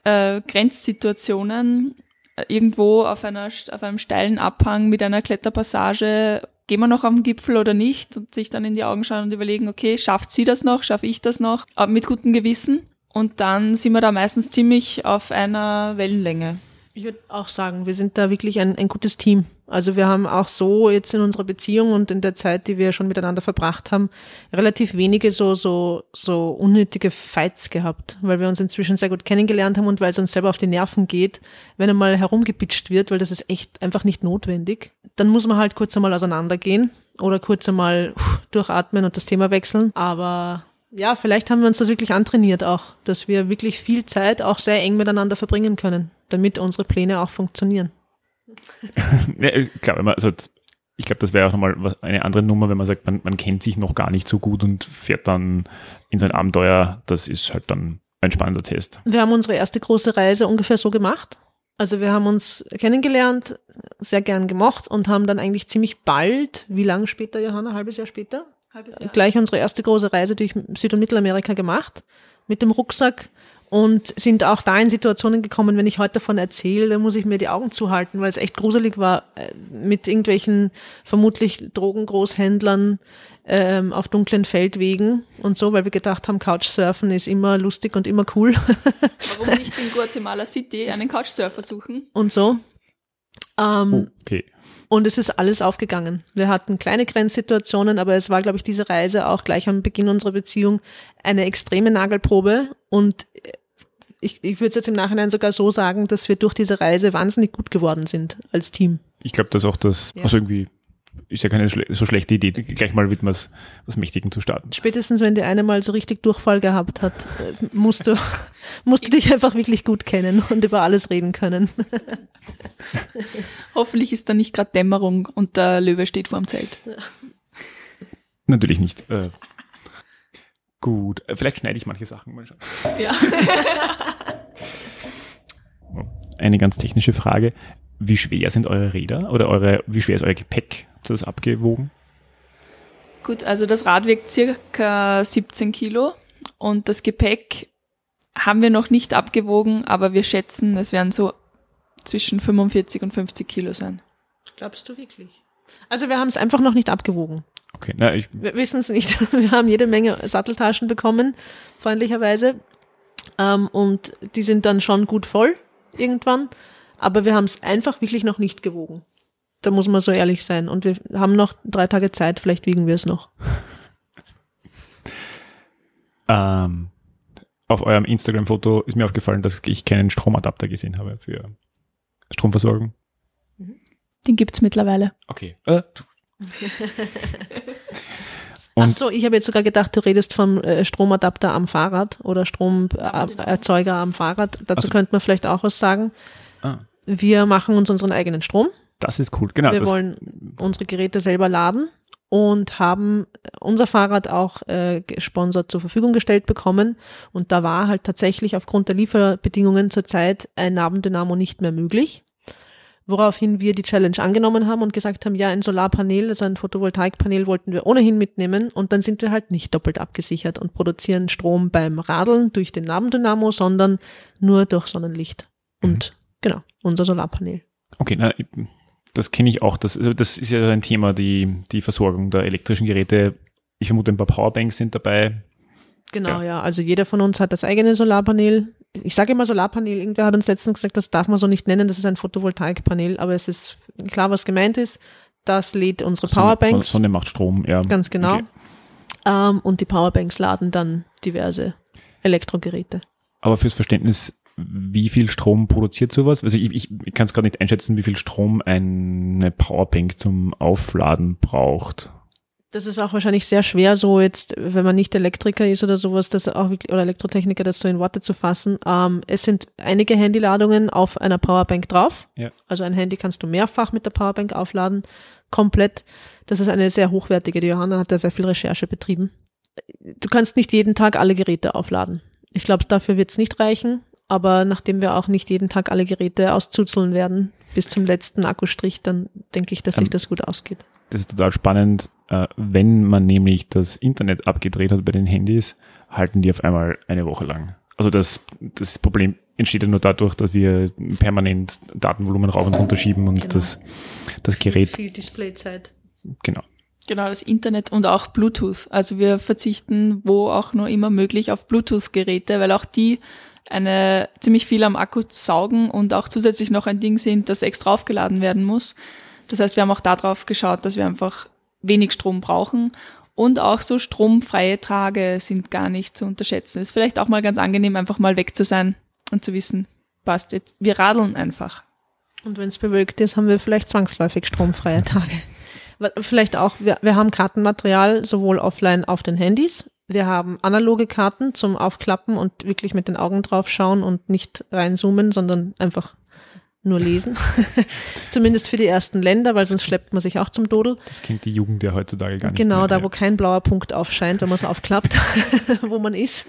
[SPEAKER 6] äh, Grenzsituationen, äh, irgendwo auf, einer, auf einem steilen Abhang mit einer Kletterpassage gehen wir noch den Gipfel oder nicht und sich dann in die Augen schauen und überlegen, okay, schafft sie das noch, schaffe ich das noch, aber mit gutem Gewissen. Und dann sind wir da meistens ziemlich auf einer Wellenlänge.
[SPEAKER 5] Ich würde auch sagen, wir sind da wirklich ein, ein gutes Team. Also wir haben auch so jetzt in unserer Beziehung und in der Zeit, die wir schon miteinander verbracht haben, relativ wenige so, so, so unnötige Fights gehabt, weil wir uns inzwischen sehr gut kennengelernt haben und weil es uns selber auf die Nerven geht, wenn einmal herumgepitcht wird, weil das ist echt einfach nicht notwendig. Dann muss man halt kurz einmal auseinandergehen oder kurz einmal durchatmen und das Thema wechseln. Aber ja, vielleicht haben wir uns das wirklich antrainiert auch, dass wir wirklich viel Zeit auch sehr eng miteinander verbringen können, damit unsere Pläne auch funktionieren.
[SPEAKER 1] ja, klar, wenn man, also ich glaube, das wäre auch nochmal eine andere Nummer, wenn man sagt, man, man kennt sich noch gar nicht so gut und fährt dann in sein Abenteuer. Das ist halt dann ein spannender Test.
[SPEAKER 5] Wir haben unsere erste große Reise ungefähr so gemacht. Also wir haben uns kennengelernt, sehr gern gemocht und haben dann eigentlich ziemlich bald, wie lange später, Johanna, ein halbes Jahr später, gleich unsere erste große Reise durch Süd- und Mittelamerika gemacht mit dem Rucksack und sind auch da in Situationen gekommen, wenn ich heute davon erzähle, dann muss ich mir die Augen zuhalten, weil es echt gruselig war, äh, mit irgendwelchen vermutlich Drogengroßhändlern ähm, auf dunklen Feldwegen und so, weil wir gedacht haben, Couchsurfen ist immer lustig und immer cool.
[SPEAKER 6] Warum nicht in Guatemala City einen Couchsurfer suchen?
[SPEAKER 5] Und so. Ähm,
[SPEAKER 1] okay.
[SPEAKER 5] Und es ist alles aufgegangen. Wir hatten kleine Grenzsituationen, aber es war, glaube ich, diese Reise auch gleich am Beginn unserer Beziehung eine extreme Nagelprobe. Und ich, ich würde es jetzt im Nachhinein sogar so sagen, dass wir durch diese Reise wahnsinnig gut geworden sind als Team.
[SPEAKER 1] Ich glaube, dass auch das, ja. also irgendwie ist ja keine schle so schlechte Idee, gleich mal mit was, was Mächtigen zu starten.
[SPEAKER 5] Spätestens, wenn die eine mal so richtig Durchfall gehabt hat, äh, musst du, musst du dich einfach wirklich gut kennen und über alles reden können.
[SPEAKER 6] Hoffentlich ist da nicht gerade Dämmerung und der Löwe steht vor dem Zelt.
[SPEAKER 1] Natürlich nicht. Äh, gut, äh, vielleicht schneide ich manche Sachen mal schon. Ja. Eine ganz technische Frage. Wie schwer sind eure Räder oder eure, wie schwer ist euer Gepäck? Habt ihr das abgewogen?
[SPEAKER 6] Gut, also das Rad wiegt circa 17 Kilo und das Gepäck haben wir noch nicht abgewogen, aber wir schätzen, es werden so zwischen 45 und 50 Kilo sein.
[SPEAKER 5] Glaubst du wirklich? Also wir haben es einfach noch nicht abgewogen.
[SPEAKER 1] Okay, na, ich
[SPEAKER 5] wir wissen es nicht. Wir haben jede Menge Satteltaschen bekommen, freundlicherweise. Ähm, und die sind dann schon gut voll irgendwann. Aber wir haben es einfach wirklich noch nicht gewogen. Da muss man so ehrlich sein. Und wir haben noch drei Tage Zeit, vielleicht wiegen wir es noch.
[SPEAKER 1] ähm, auf eurem Instagram-Foto ist mir aufgefallen, dass ich keinen Stromadapter gesehen habe für Stromversorgung.
[SPEAKER 6] Den gibt es mittlerweile.
[SPEAKER 1] Okay. Äh,
[SPEAKER 5] Ach so, ich habe jetzt sogar gedacht, du redest vom äh, Stromadapter am Fahrrad oder Stromerzeuger am Fahrrad. Dazu also, könnte man vielleicht auch was sagen. Wir machen uns unseren eigenen Strom.
[SPEAKER 1] Das ist cool, genau.
[SPEAKER 5] Wir wollen unsere Geräte selber laden und haben unser Fahrrad auch äh, gesponsert zur Verfügung gestellt bekommen. Und da war halt tatsächlich aufgrund der Lieferbedingungen zurzeit ein Nabendynamo nicht mehr möglich. Woraufhin wir die Challenge angenommen haben und gesagt haben, ja, ein Solarpanel, also ein Photovoltaikpanel wollten wir ohnehin mitnehmen und dann sind wir halt nicht doppelt abgesichert und produzieren Strom beim Radeln durch den Nabendynamo, sondern nur durch Sonnenlicht. Und mhm. genau, unser Solarpanel.
[SPEAKER 1] Okay, na, das kenne ich auch. Das, also das ist ja ein Thema, die, die Versorgung der elektrischen Geräte. Ich vermute, ein paar Powerbanks sind dabei.
[SPEAKER 5] Genau, ja. ja. Also jeder von uns hat das eigene Solarpanel. Ich sage immer Solarpanel. Irgendwer hat uns letztens gesagt, das darf man so nicht nennen. Das ist ein Photovoltaikpanel. Aber es ist klar, was gemeint ist. Das lädt unsere Sonne, Powerbanks.
[SPEAKER 1] Sonne macht Strom, ja.
[SPEAKER 5] Ganz genau. Okay. Um, ähm, und die Powerbanks laden dann diverse Elektrogeräte.
[SPEAKER 1] Aber fürs Verständnis, wie viel Strom produziert sowas? Also ich, ich, ich kann es gerade nicht einschätzen, wie viel Strom eine Powerbank zum Aufladen braucht.
[SPEAKER 5] Das ist auch wahrscheinlich sehr schwer, so jetzt, wenn man nicht Elektriker ist oder sowas, das auch wirklich, oder Elektrotechniker, das so in Worte zu fassen. Ähm, es sind einige Handyladungen auf einer Powerbank drauf. Ja. Also ein Handy kannst du mehrfach mit der Powerbank aufladen, komplett. Das ist eine sehr hochwertige. Die Johanna hat da sehr viel Recherche betrieben. Du kannst nicht jeden Tag alle Geräte aufladen. Ich glaube, dafür wird es nicht reichen. Aber nachdem wir auch nicht jeden Tag alle Geräte auszuzeln werden, bis zum letzten Akkustrich, dann denke ich, dass sich ähm, das gut ausgeht.
[SPEAKER 1] Das ist total spannend. Äh, wenn man nämlich das Internet abgedreht hat bei den Handys, halten die auf einmal eine Woche lang. Also das, das Problem entsteht ja nur dadurch, dass wir permanent Datenvolumen rauf und runter schieben und genau. das, das Gerät.
[SPEAKER 5] Viel, viel Displayzeit.
[SPEAKER 1] genau.
[SPEAKER 6] Genau, das Internet und auch Bluetooth. Also wir verzichten wo auch nur immer möglich auf Bluetooth-Geräte, weil auch die eine ziemlich viel am Akku saugen und auch zusätzlich noch ein Ding sind, das extra aufgeladen werden muss. Das heißt, wir haben auch darauf geschaut, dass wir einfach wenig Strom brauchen und auch so stromfreie Tage sind gar nicht zu unterschätzen. Ist vielleicht auch mal ganz angenehm, einfach mal weg zu sein und zu wissen, passt jetzt. Wir radeln einfach.
[SPEAKER 5] Und wenn es bewölkt ist, haben wir vielleicht zwangsläufig stromfreie Tage. Vielleicht auch, wir, wir haben Kartenmaterial sowohl offline auf den Handys. Wir haben analoge Karten zum Aufklappen und wirklich mit den Augen drauf schauen und nicht reinzoomen, sondern einfach nur lesen. Zumindest für die ersten Länder, weil sonst schleppt man sich auch zum Dodel.
[SPEAKER 1] Das kennt die Jugend ja heutzutage gar nicht.
[SPEAKER 5] Genau,
[SPEAKER 1] mehr,
[SPEAKER 5] da
[SPEAKER 1] ja.
[SPEAKER 5] wo kein blauer Punkt aufscheint, wenn man es aufklappt, wo man ist.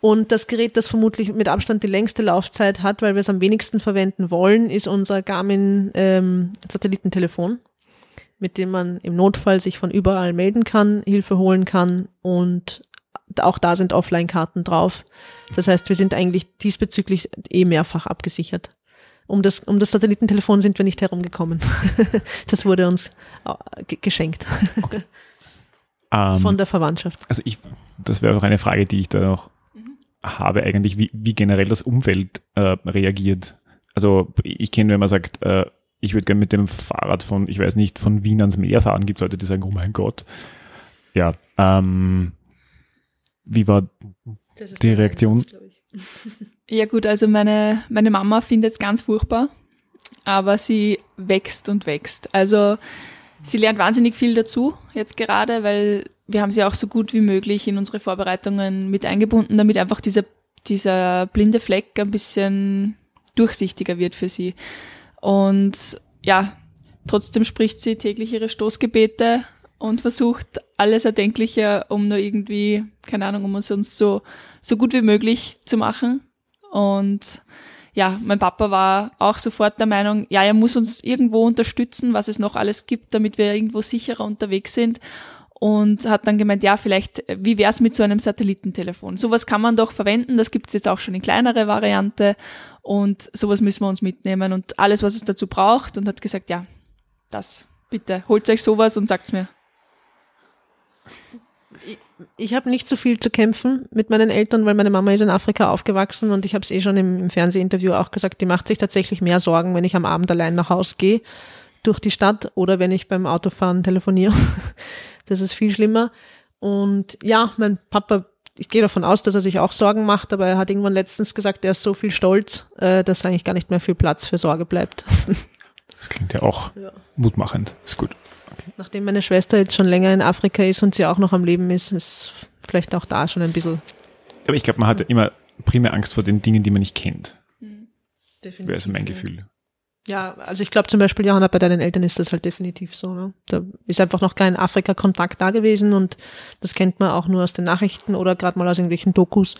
[SPEAKER 5] Und das Gerät, das vermutlich mit Abstand die längste Laufzeit hat, weil wir es am wenigsten verwenden wollen, ist unser Garmin ähm, Satellitentelefon, mit dem man im Notfall sich von überall melden kann, Hilfe holen kann und auch da sind Offline-Karten drauf. Das heißt, wir sind eigentlich diesbezüglich eh mehrfach abgesichert. Um das, um das Satellitentelefon sind wir nicht herumgekommen. das wurde uns äh, ge- geschenkt
[SPEAKER 1] Ähm,
[SPEAKER 5] von der Verwandtschaft.
[SPEAKER 1] Also ich, das wäre auch eine Frage, die ich da noch habe eigentlich, wie, wie generell das Umfeld äh, reagiert. Also ich kenne, wenn man sagt, äh, ich würde gerne mit dem Fahrrad von, ich weiß nicht, von Wien ans Meer fahren, gibt es Leute, die sagen, oh mein Gott. Ja, ähm, wie war die Reaktion?
[SPEAKER 6] Ja gut, also meine, meine Mama findet es ganz furchtbar, aber sie wächst und wächst. Also sie lernt wahnsinnig viel dazu jetzt gerade, weil wir haben sie auch so gut wie möglich in unsere Vorbereitungen mit eingebunden, damit einfach dieser, dieser blinde Fleck ein bisschen durchsichtiger wird für sie. Und ja, trotzdem spricht sie täglich ihre Stoßgebete und versucht alles Erdenkliche, um nur irgendwie, keine Ahnung, um es uns so, so gut wie möglich zu machen. Und ja, mein Papa war auch sofort der Meinung, ja, er muss uns irgendwo unterstützen, was es noch alles gibt, damit wir irgendwo sicherer unterwegs sind. Und hat dann gemeint, ja, vielleicht, wie wär's mit so einem Satellitentelefon? Sowas kann man doch verwenden, das gibt's jetzt auch schon in kleinere Variante und sowas müssen wir uns mitnehmen und alles, was es dazu braucht und hat gesagt, ja, das, bitte, holt euch sowas und sagt's mir.
[SPEAKER 5] Ich habe nicht so viel zu kämpfen mit meinen Eltern, weil meine Mama ist in Afrika aufgewachsen und ich habe es eh schon im, im Fernsehinterview auch gesagt, die macht sich tatsächlich mehr Sorgen, wenn ich am Abend allein nach Haus gehe durch die Stadt oder wenn ich beim Autofahren telefoniere. Das ist viel schlimmer. Und ja, mein Papa, ich gehe davon aus, dass er sich auch Sorgen macht, aber er hat irgendwann letztens gesagt, er ist so viel stolz, äh, dass eigentlich gar nicht mehr viel Platz für Sorge bleibt.
[SPEAKER 1] Das klingt ja auch
[SPEAKER 5] Ja.
[SPEAKER 1] mutmachend. Ist gut.
[SPEAKER 5] Nachdem meine Schwester jetzt schon länger in Afrika ist und sie auch noch am Leben ist, ist vielleicht auch da schon ein bisschen.
[SPEAKER 1] Aber ich glaube, man hat ja immer primär Angst vor den Dingen, die man nicht kennt. Wäre also mein. Gefühl.
[SPEAKER 5] Ja, also ich glaube zum Beispiel, Johanna, bei deinen Eltern ist das halt definitiv so. Ne? Da ist einfach noch kein Afrika-Kontakt da gewesen und das kennt man auch nur aus den Nachrichten oder gerade mal aus irgendwelchen Dokus.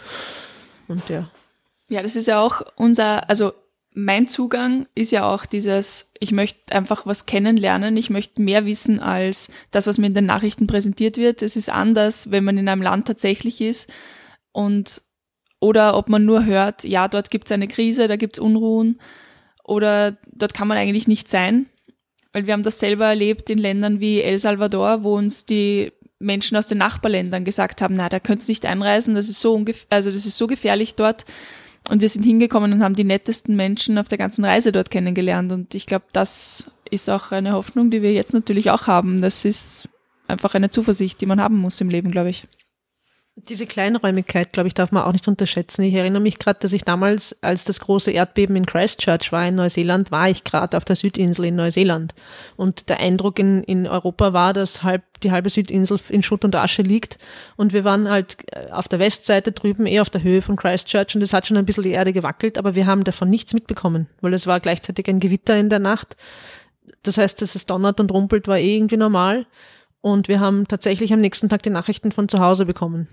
[SPEAKER 5] Und ja.
[SPEAKER 6] Ja, das ist ja auch unser, also mein Zugang ist ja auch dieses, ich möchte einfach was kennenlernen, ich möchte mehr wissen als das, was mir in den Nachrichten präsentiert wird. Es ist anders, wenn man in einem Land tatsächlich ist und oder ob man nur hört, ja, dort gibt es eine Krise, da gibt es Unruhen oder dort kann man eigentlich nicht sein, weil wir haben das selber erlebt in Ländern wie El Salvador, wo uns die Menschen aus den Nachbarländern gesagt haben, na, da könnt ihr nicht einreisen, das ist so ungef also das ist so gefährlich dort. Und wir sind hingekommen und haben die nettesten Menschen auf der ganzen Reise dort kennengelernt. Und ich glaube, das ist auch eine Hoffnung, die wir jetzt natürlich auch haben. Das ist einfach eine Zuversicht, die man haben muss im Leben, glaube ich.
[SPEAKER 5] Diese Kleinräumigkeit, glaube ich, darf man auch nicht unterschätzen. Ich erinnere mich gerade, dass ich damals, als das große Erdbeben in Christchurch war in Neuseeland, war ich gerade auf der Südinsel in Neuseeland. Und der Eindruck in, in Europa war, dass halb, die halbe Südinsel in Schutt und Asche liegt. Und wir waren halt äh, auf der Westseite drüben, eher auf der Höhe von Christchurch. Und es hat schon ein bisschen die Erde gewackelt, aber wir haben davon nichts mitbekommen, weil es war gleichzeitig ein Gewitter in der Nacht. Das heißt, dass es donnert und rumpelt, war eh irgendwie normal. Und wir haben tatsächlich am nächsten Tag die Nachrichten von zu Hause bekommen,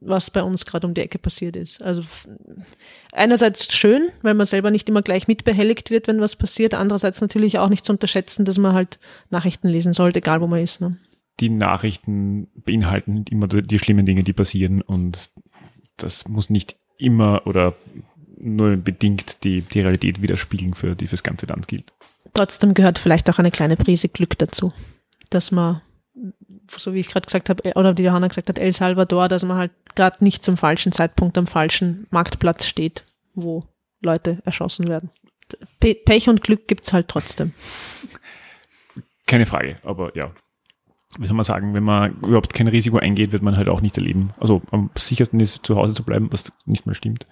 [SPEAKER 5] was bei uns gerade um die Ecke passiert ist. Also einerseits schön, weil man selber nicht immer gleich mitbehelligt wird, wenn was passiert. Andererseits natürlich auch nicht zu unterschätzen, dass man halt Nachrichten lesen sollte, egal wo man ist. Ne?
[SPEAKER 1] Die Nachrichten beinhalten immer die, die schlimmen Dinge, die passieren und das muss nicht immer oder nur bedingt die, die Realität widerspiegeln, für die fürs ganze Land gilt.
[SPEAKER 5] Trotzdem gehört vielleicht auch eine kleine Prise Glück dazu. dass man, so wie ich gerade gesagt habe, oder die Johanna gesagt hat, El Salvador, dass man halt gerade nicht zum falschen Zeitpunkt am falschen Marktplatz steht, wo Leute erschossen werden. Pe Pech und Glück gibt's halt trotzdem.
[SPEAKER 1] Keine Frage, aber ja. Wie soll man sagen, wenn man überhaupt kein Risiko eingeht, wird man halt auch nicht erleben. Also am sichersten ist zu Hause zu bleiben, was nicht mal stimmt.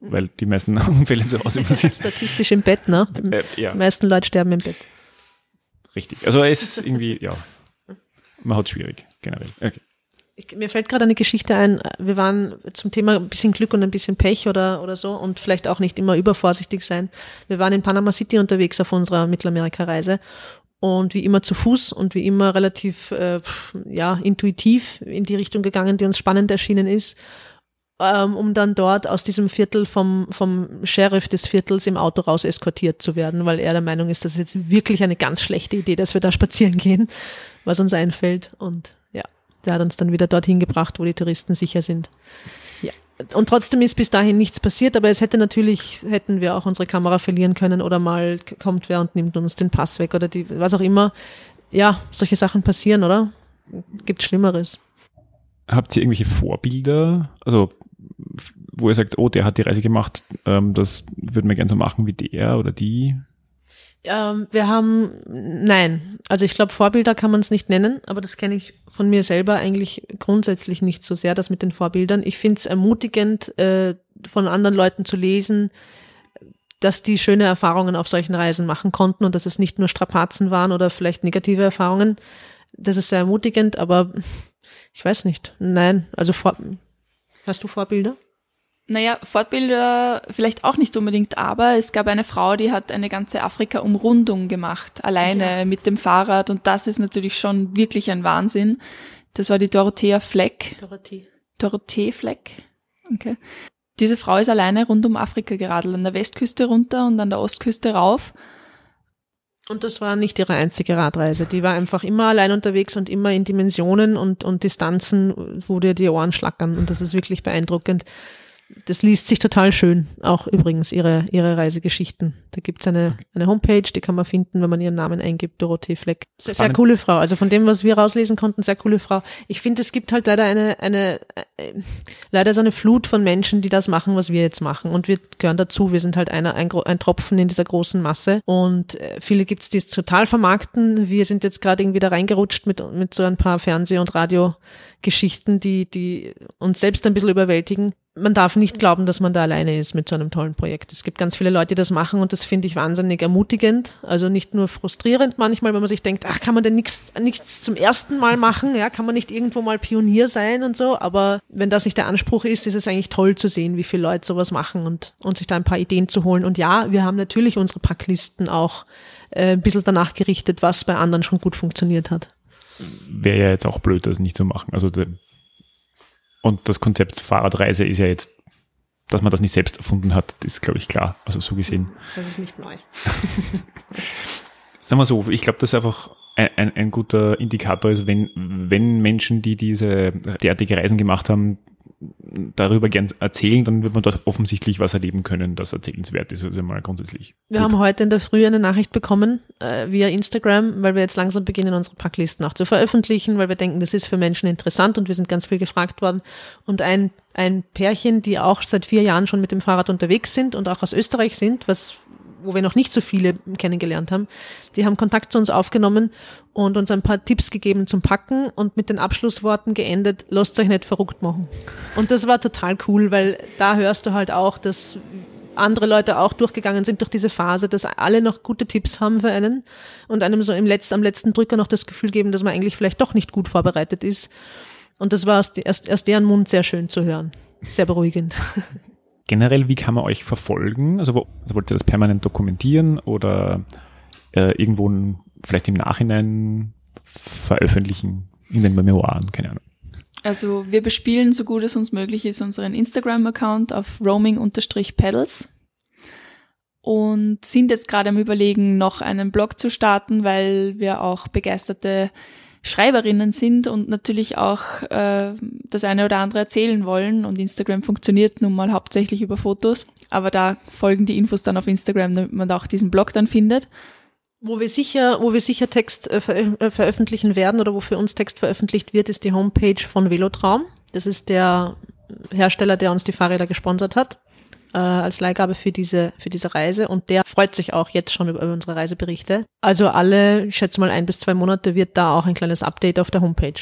[SPEAKER 1] Weil die meisten Unfälle zu Hause passieren.
[SPEAKER 5] Statistisch im Bett, ne?
[SPEAKER 1] Äh, ja,
[SPEAKER 5] Die meisten Leute sterben im Bett.
[SPEAKER 1] richtig. Also es ist irgendwie, ja, man hat es schwierig, generell. Okay.
[SPEAKER 5] Ich, mir fällt gerade eine Geschichte ein. Wir waren zum Thema ein bisschen Glück und ein bisschen Pech oder, oder so und vielleicht auch nicht immer übervorsichtig sein. Wir waren in Panama City unterwegs auf unserer Mittelamerika-Reise und wie immer zu Fuß und wie immer relativ äh, ja, intuitiv in die Richtung gegangen, die uns spannend erschienen ist, ähm, um dann dort aus diesem Viertel vom, vom Sheriff des Viertels im Auto raus eskortiert zu werden, weil er der Meinung ist, das ist jetzt wirklich eine ganz schlechte Idee, dass wir da spazieren gehen, was uns einfällt. Und ja, der hat uns dann wieder dorthin gebracht, wo die Touristen sicher sind. Ja. Und trotzdem ist bis dahin nichts passiert, aber es hätte natürlich, hätten wir auch unsere Kamera verlieren können oder mal kommt wer und nimmt uns den Pass weg oder die, was auch immer. Ja, solche Sachen passieren, oder? Gibt Schlimmeres.
[SPEAKER 1] Habt ihr irgendwelche Vorbilder? Also, wo ihr sagt, oh, der hat die Reise gemacht, ähm, das würden wir gerne so machen wie der oder die?
[SPEAKER 5] Ähm, wir haben, nein, also ich glaube, Vorbilder kann man es nicht nennen, aber das kenne ich von mir selber eigentlich grundsätzlich nicht so sehr, das mit den Vorbildern. Ich finde es ermutigend, äh, von anderen Leuten zu lesen, dass die schöne Erfahrungen auf solchen Reisen machen konnten und dass es nicht nur Strapazen waren oder vielleicht negative Erfahrungen. Das ist sehr ermutigend, aber ich weiß nicht. Nein, also vor, hast du Vorbilder?
[SPEAKER 6] Naja, Fortbilder vielleicht auch nicht unbedingt, aber es gab eine Frau, die hat eine ganze Afrika-Umrundung gemacht, alleine
[SPEAKER 5] Ja.
[SPEAKER 6] mit dem Fahrrad und das ist natürlich schon wirklich ein Wahnsinn. Das war die Dorothea Fleck.
[SPEAKER 5] Dorothee.
[SPEAKER 6] Dorothee Fleck. Okay. Diese Frau ist alleine rund um Afrika geradelt, an der Westküste runter und an der Ostküste rauf.
[SPEAKER 5] Und das war nicht ihre einzige Radreise. Die war einfach immer allein unterwegs und immer in Dimensionen und, und Distanzen, wo dir die Ohren schlackern. Und das ist wirklich beeindruckend. Das liest sich total schön, auch übrigens ihre, ihre Reisegeschichten. Da gibt's eine, eine Homepage, die kann man finden, wenn man ihren Namen eingibt, Dorothee Fleck. Sehr, sehr coole Frau. Also von dem, was wir rauslesen konnten, sehr coole Frau. Ich finde, es gibt halt leider eine, eine äh, leider so eine Flut von Menschen, die das machen, was wir jetzt machen. Und wir gehören dazu. Wir sind halt einer, ein, ein Tropfen in dieser großen Masse. Und äh, viele gibt's, die es total vermarkten. Wir sind jetzt gerade irgendwie da reingerutscht mit, mit so ein paar Fernseh- und Radiogeschichten, die, die uns selbst ein bisschen überwältigen. Man darf nicht glauben, dass man da alleine ist mit so einem tollen Projekt. Es gibt ganz viele Leute, die das machen und das finde ich wahnsinnig ermutigend. Also nicht nur frustrierend manchmal, wenn man sich denkt, ach, kann man denn nichts zum ersten Mal machen? Ja, kann man nicht irgendwo mal Pionier sein und so? Aber wenn das nicht der Anspruch ist, ist es eigentlich toll zu sehen, wie viele Leute sowas machen und, und sich da ein paar Ideen zu holen. Und ja, wir haben natürlich unsere Packlisten auch äh, ein bisschen danach gerichtet, was bei anderen schon gut funktioniert hat.
[SPEAKER 1] Wäre ja jetzt auch blöd, das nicht zu machen. Also und das Konzept Fahrradreise ist ja jetzt, dass man das nicht selbst erfunden hat, ist, glaube ich, klar. Also so gesehen.
[SPEAKER 5] Das ist nicht neu.
[SPEAKER 1] Sagen wir so, ich glaube, das ist einfach ein, ein, ein guter Indikator ist, wenn, wenn Menschen, die diese derartige Reisen gemacht haben, darüber gern erzählen, dann wird man dort offensichtlich was erleben können, das erzählenswert ist. Also mal grundsätzlich.
[SPEAKER 5] Wir haben heute in der Früh eine Nachricht bekommen äh, via Instagram, weil wir jetzt langsam beginnen, unsere Packlisten auch zu veröffentlichen, weil wir denken, das ist für Menschen interessant und wir sind ganz viel gefragt worden. Und ein, ein Pärchen, die auch seit vier Jahren schon mit dem Fahrrad unterwegs sind und auch aus Österreich sind, was wo wir noch nicht so viele kennengelernt haben, die haben Kontakt zu uns aufgenommen und uns ein paar Tipps gegeben zum Packen und mit den Abschlussworten geendet, lasst euch nicht verrückt machen. Und das war total cool, weil da hörst du halt auch, dass andere Leute auch durchgegangen sind durch diese Phase, dass alle noch gute Tipps haben für einen und einem so im Letz-, am letzten Drücker noch das Gefühl geben, dass man eigentlich vielleicht doch nicht gut vorbereitet ist. Und das war aus, erst, aus deren Mund sehr schön zu hören. Sehr beruhigend.
[SPEAKER 1] Generell, wie kann man euch verfolgen? Also, also wollt ihr das permanent dokumentieren oder äh, irgendwo n- vielleicht im Nachhinein veröffentlichen in den Memoiren? Keine Ahnung.
[SPEAKER 6] Also wir bespielen, so gut es uns möglich ist, unseren Instagram-Account auf roaming-pedals und sind jetzt gerade am Überlegen, noch einen Blog zu starten, weil wir auch begeisterte Schreiberinnen sind und natürlich auch äh, das eine oder andere erzählen wollen. Und Instagram funktioniert nun mal hauptsächlich über Fotos, aber da folgen die Infos dann auf Instagram, damit man da auch diesen Blog dann findet.
[SPEAKER 5] Wo wir sicher, wo wir sicher Text äh, ver äh, veröffentlichen werden oder wo für uns Text veröffentlicht wird, ist die Homepage von Velotraum. Das ist der Hersteller, der uns die Fahrräder gesponsert hat äh, als Leihgabe für diese für diese Reise und der freut sich auch jetzt schon über, über unsere Reiseberichte. Also alle, ich schätze mal ein bis zwei Monate wird da auch ein kleines Update auf der Homepage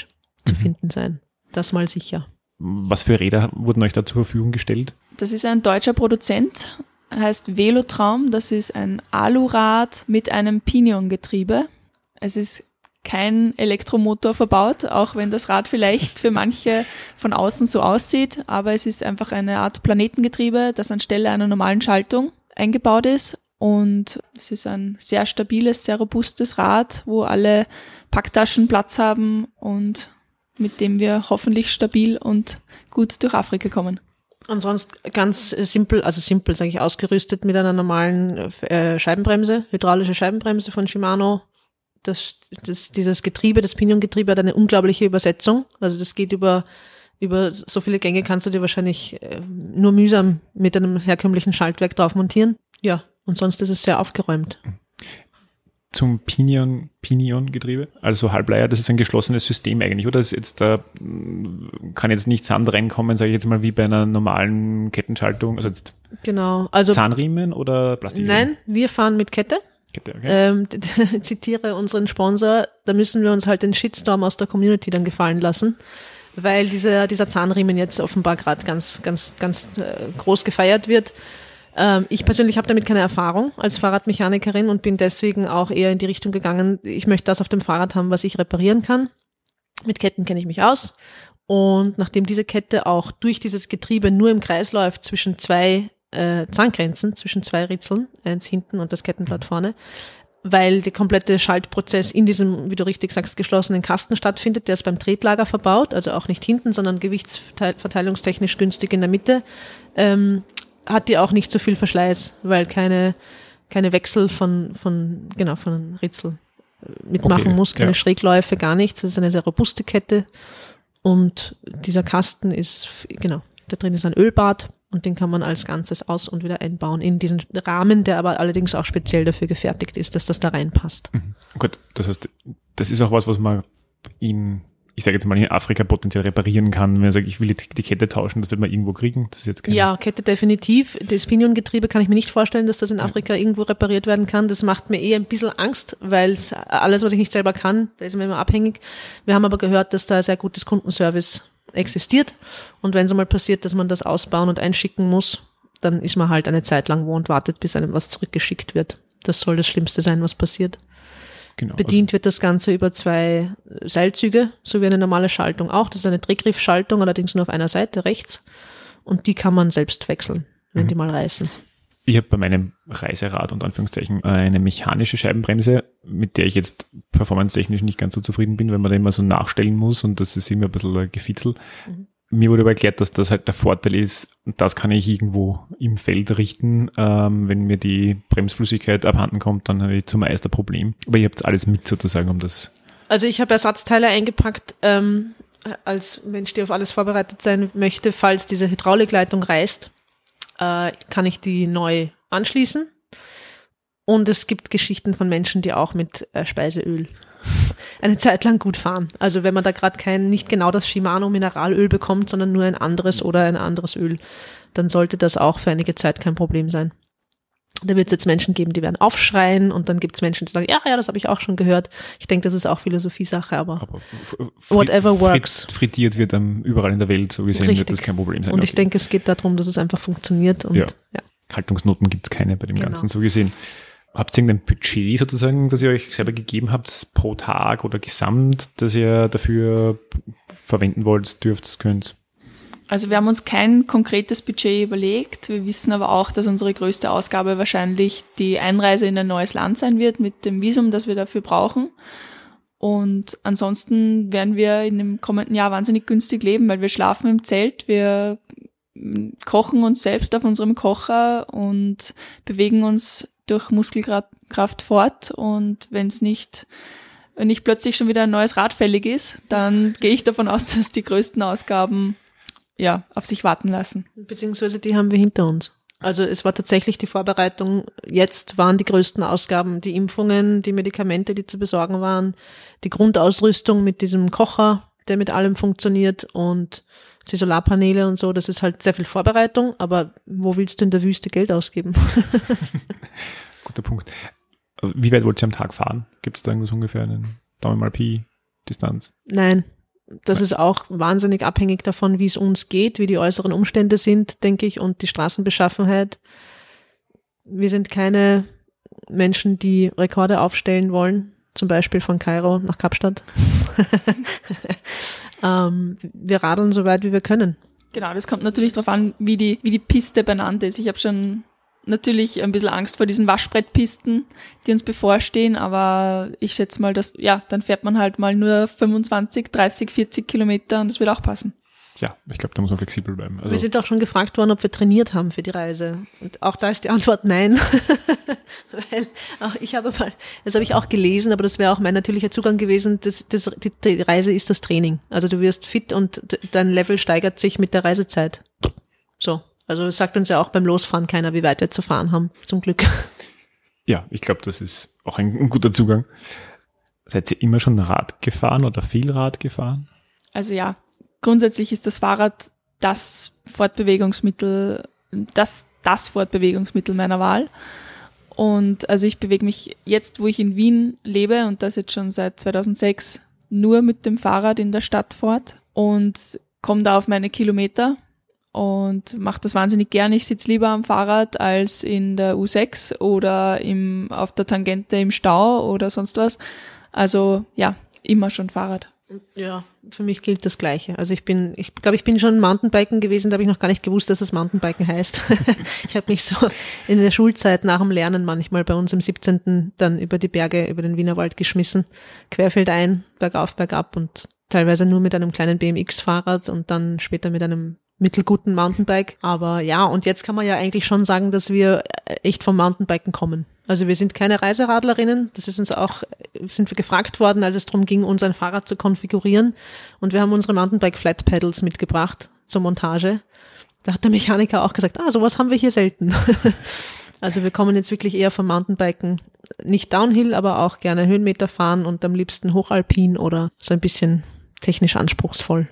[SPEAKER 5] zu
[SPEAKER 1] Mhm.
[SPEAKER 5] finden sein. Das mal sicher.
[SPEAKER 1] Was für Räder wurden euch da zur Verfügung gestellt?
[SPEAKER 6] Das ist ein deutscher Produzent, heißt Velotraum. Das ist ein Alurad mit einem Pinion-Getriebe. Es ist kein Elektromotor verbaut, auch wenn das Rad vielleicht für manche von außen so aussieht, aber es ist einfach eine Art Planetengetriebe, das anstelle einer normalen Schaltung eingebaut ist. Und es ist ein sehr stabiles, sehr robustes Rad, wo alle Packtaschen Platz haben und mit dem wir hoffentlich stabil und gut durch Afrika kommen.
[SPEAKER 5] Ansonsten ganz simpel, also simpel sage ich, ausgerüstet mit einer normalen äh, Scheibenbremse, hydraulische Scheibenbremse von Shimano. Das, das, dieses Getriebe, das Pinion-Getriebe hat eine unglaubliche Übersetzung. Also das geht über, über so viele Gänge kannst du dir wahrscheinlich äh, nur mühsam mit einem herkömmlichen Schaltwerk drauf montieren. Ja, und sonst ist es sehr aufgeräumt.
[SPEAKER 1] Zum Pinion, Pinion-Getriebe, also Halbleier, das ist ein geschlossenes System eigentlich, oder? Das ist jetzt da kann jetzt nicht Sand reinkommen, sage ich jetzt mal, wie bei einer normalen Kettenschaltung, also jetzt
[SPEAKER 5] Genau. Also
[SPEAKER 1] Zahnriemen oder Plastik?
[SPEAKER 5] nein, wir fahren mit Kette.
[SPEAKER 1] Okay.
[SPEAKER 5] Ähm, zitiere unseren Sponsor, da müssen wir uns halt den Shitstorm aus der Community dann gefallen lassen, weil dieser, dieser Zahnriemen jetzt offenbar gerade ganz, ganz, ganz äh, groß gefeiert wird. Ähm, ich persönlich habe damit keine Erfahrung als Fahrradmechanikerin und bin deswegen auch eher in die Richtung gegangen, ich möchte das auf dem Fahrrad haben, was ich reparieren kann. Mit Ketten kenne ich mich aus. Und nachdem diese Kette auch durch dieses Getriebe nur im Kreis läuft zwischen zwei äh, Zahngrenzen, zwischen zwei Ritzeln, eins hinten und das Kettenblatt vorne, weil der komplette Schaltprozess in diesem, wie du richtig sagst, geschlossenen Kasten stattfindet. Der ist beim Tretlager verbaut, also auch nicht hinten, sondern gewichtsverteilungstechnisch günstig in der Mitte. Ähm, hat die auch nicht so viel Verschleiß, weil keine, keine Wechsel von, von, genau, von Ritzel äh, mitmachen
[SPEAKER 1] Okay,
[SPEAKER 5] muss, keine
[SPEAKER 1] ja.
[SPEAKER 5] Schrägläufe, gar nichts. Das ist eine sehr robuste Kette. Und dieser Kasten ist, genau, da drin ist ein Ölbad und den kann man als Ganzes aus- und wieder einbauen in diesen Rahmen, der aber allerdings auch speziell dafür gefertigt ist, dass das da reinpasst.
[SPEAKER 1] Gut, das heißt, das ist auch was, was man in, ich sage jetzt mal, in Afrika potenziell reparieren kann. Wenn man sagt, ich will die, die Kette tauschen, das wird man irgendwo kriegen. Das ist jetzt keine,
[SPEAKER 5] Ja, Kette definitiv. Das Pinion-Getriebe kann ich mir nicht vorstellen, dass das in Afrika irgendwo repariert werden kann. Das macht mir eher ein bisschen Angst, weil alles, was ich nicht selber kann, da ist man immer abhängig. Wir haben aber gehört, dass da sehr gutes Kundenservice existiert. Und wenn es mal passiert, dass man das ausbauen und einschicken muss, dann ist man halt eine Zeit lang wo und wartet, bis einem was zurückgeschickt wird. Das soll das Schlimmste sein, was passiert.
[SPEAKER 1] genau.
[SPEAKER 5] Bedient wird das Ganze über zwei Seilzüge, so wie eine normale Schaltung auch. Das ist eine Drehgriffschaltung, allerdings nur auf einer Seite rechts. Und die kann man selbst wechseln, wenn
[SPEAKER 1] Mhm.
[SPEAKER 5] die mal reißen.
[SPEAKER 1] Ich habe bei meinem Reiserad und Anführungszeichen eine mechanische Scheibenbremse, mit der ich jetzt performance-technisch nicht ganz so zufrieden bin, weil man da immer so nachstellen muss und das ist immer ein bisschen ein Gefitzel.
[SPEAKER 5] Mhm.
[SPEAKER 1] Mir wurde aber erklärt, dass das halt der Vorteil ist, und das kann ich irgendwo im Feld richten. Ähm, wenn mir die Bremsflüssigkeit abhanden kommt, dann habe ich zumeist ein Problem. Aber ihr habt alles mit sozusagen, um das
[SPEAKER 5] Also ich habe Ersatzteile eingepackt, ähm, als Mensch, der auf alles vorbereitet sein möchte, falls diese Hydraulikleitung reißt, äh, kann ich die neu anschließen. Und es gibt Geschichten von Menschen, die auch mit äh, Speiseöl eine Zeit lang gut fahren. Also wenn man da gerade kein, nicht genau das Shimano Mineralöl bekommt, sondern nur ein anderes oder ein anderes Öl, dann sollte das auch für einige Zeit kein Problem sein. Da wird es jetzt Menschen geben, die werden aufschreien und dann gibt es Menschen, die sagen, ja, ja, das habe ich auch schon gehört. Ich denke, das ist auch Philosophiesache, aber
[SPEAKER 1] aber
[SPEAKER 5] Whatever works.
[SPEAKER 1] frittiert wird ähm, überall in der Welt, so gesehen wird
[SPEAKER 5] Richtig.
[SPEAKER 1] das kein Problem sein.
[SPEAKER 5] und ich
[SPEAKER 1] Okay.
[SPEAKER 5] denke, es geht darum, dass es einfach funktioniert und
[SPEAKER 1] Ja.
[SPEAKER 5] ja.
[SPEAKER 1] Haltungsnoten gibt es keine bei dem
[SPEAKER 5] Genau.
[SPEAKER 1] Ganzen, so gesehen. Habt ihr irgendein Budget sozusagen, das ihr euch selber gegeben habt, pro Tag oder gesamt, das ihr dafür verwenden wollt, dürft, könnt?
[SPEAKER 6] Also wir haben uns kein konkretes Budget überlegt. Wir wissen aber auch, dass unsere größte Ausgabe wahrscheinlich die Einreise in ein neues Land sein wird mit dem Visum, das wir dafür brauchen. Und ansonsten werden wir in dem kommenden Jahr wahnsinnig günstig leben, weil wir schlafen im Zelt, wir kochen uns selbst auf unserem Kocher und bewegen uns durch Muskelkraft fort. Und wenn es nicht, wenn nicht plötzlich schon wieder ein neues Rad fällig ist, dann gehe ich davon aus, dass die größten Ausgaben ja, auf sich warten lassen.
[SPEAKER 5] Beziehungsweise die haben wir hinter uns. Also es war tatsächlich die Vorbereitung. Jetzt waren die größten Ausgaben die Impfungen, die Medikamente, die zu besorgen waren, die Grundausrüstung mit diesem Kocher, der mit allem funktioniert und die Solarpaneele und so. Das ist halt sehr viel Vorbereitung, aber wo willst du in der Wüste Geld ausgeben?
[SPEAKER 1] Guter Punkt. Wie weit wollt ihr am Tag fahren? Gibt es da irgendwas ungefähr einen Daumen mal Pi Distanz?
[SPEAKER 5] Nein, das ist auch wahnsinnig abhängig davon, wie es uns geht, wie die äußeren Umstände sind, denke ich, und die Straßenbeschaffenheit. Wir sind keine Menschen, die Rekorde aufstellen wollen, zum Beispiel von Kairo nach Kapstadt. ähm, wir radeln so weit, wie wir können.
[SPEAKER 6] Genau, das kommt natürlich darauf an, wie die, wie die Piste benannt ist. Ich habe schon natürlich ein bisschen Angst vor diesen Waschbrettpisten, die uns bevorstehen, aber ich schätze mal, dass, ja, dann fährt man halt mal nur 25, 30, 40 Kilometer und das wird auch passen.
[SPEAKER 1] Ja, ich glaube, da muss man flexibel bleiben.
[SPEAKER 5] Also wir sind auch schon gefragt worden, ob wir trainiert haben für die Reise. Und auch da ist die Antwort nein. Weil auch ich habe mal, das habe ich auch gelesen, aber das wäre auch mein natürlicher Zugang gewesen. Das, das, die, die Reise ist das Training. Also du wirst fit und dein Level steigert sich mit der Reisezeit. So. Also es sagt uns ja auch beim Losfahren keiner, wie weit wir zu fahren haben, zum Glück.
[SPEAKER 1] Ja, ich glaube, das ist auch ein, ein, guter Zugang. Seid ihr immer schon Rad gefahren oder viel Rad gefahren?
[SPEAKER 6] Also ja, grundsätzlich ist das Fahrrad das Fortbewegungsmittel, das, das Fortbewegungsmittel meiner Wahl. Und also ich bewege mich jetzt, wo ich in Wien lebe und das jetzt schon seit 2006 nur mit dem Fahrrad in der Stadt fort und komme da auf meine Kilometer und mache das wahnsinnig gerne. Ich sitze lieber am Fahrrad als in der U6 oder im, auf der Tangente im Stau oder sonst was. Also ja, immer schon Fahrrad.
[SPEAKER 5] Ja, für mich gilt das Gleiche. Also ich bin, ich glaube, ich bin schon Mountainbiken gewesen, da habe ich noch gar nicht gewusst, dass es Mountainbiken heißt. ich habe mich so in der Schulzeit nach dem Lernen manchmal bei uns im 17. dann über die Berge, über den Wienerwald geschmissen, querfeldein, bergauf, bergab und teilweise nur mit einem kleinen BMX-Fahrrad und dann später mit einem mittelguten Mountainbike. Aber ja, und jetzt kann man ja eigentlich schon sagen, dass wir echt vom Mountainbiken kommen. Also wir sind keine Reiseradlerinnen. Das ist uns auch, sind wir gefragt worden, als es darum ging, uns ein Fahrrad zu konfigurieren. Und wir haben unsere Mountainbike Flat Pedals mitgebracht zur Montage. Da hat der Mechaniker auch gesagt, ah, sowas haben wir hier selten. also wir kommen jetzt wirklich eher vom Mountainbiken. Nicht Downhill, aber auch gerne Höhenmeter fahren und am liebsten hochalpin oder so ein bisschen technisch anspruchsvoll.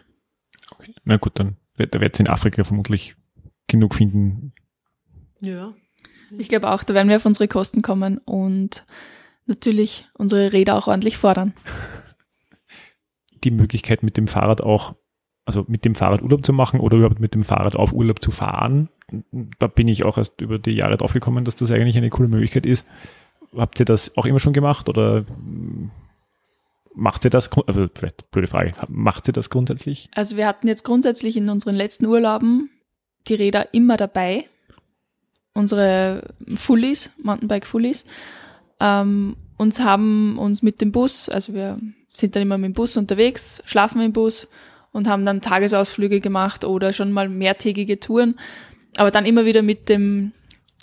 [SPEAKER 1] Na gut, dann da wird es in Afrika vermutlich genug finden.
[SPEAKER 6] Ja. Ich glaube auch, da werden wir auf unsere Kosten kommen und natürlich unsere Räder auch ordentlich fordern.
[SPEAKER 1] Die Möglichkeit mit dem Fahrrad auch, also mit dem Fahrrad Urlaub zu machen oder überhaupt mit dem Fahrrad auf Urlaub zu fahren, da bin ich auch erst über die Jahre drauf gekommen, dass das eigentlich eine coole Möglichkeit ist. Habt ihr das auch immer schon gemacht oder macht sie das, also vielleicht blöde Frage, macht sie das grundsätzlich?
[SPEAKER 6] Also wir hatten jetzt grundsätzlich in unseren letzten Urlauben die Räder immer dabei. Unsere Fullies, Mountainbike-Fullies, ähm, uns haben uns mit dem Bus, also wir sind dann immer mit dem Bus unterwegs, schlafen im Bus und haben dann Tagesausflüge gemacht oder schon mal mehrtägige Touren, aber dann immer wieder mit dem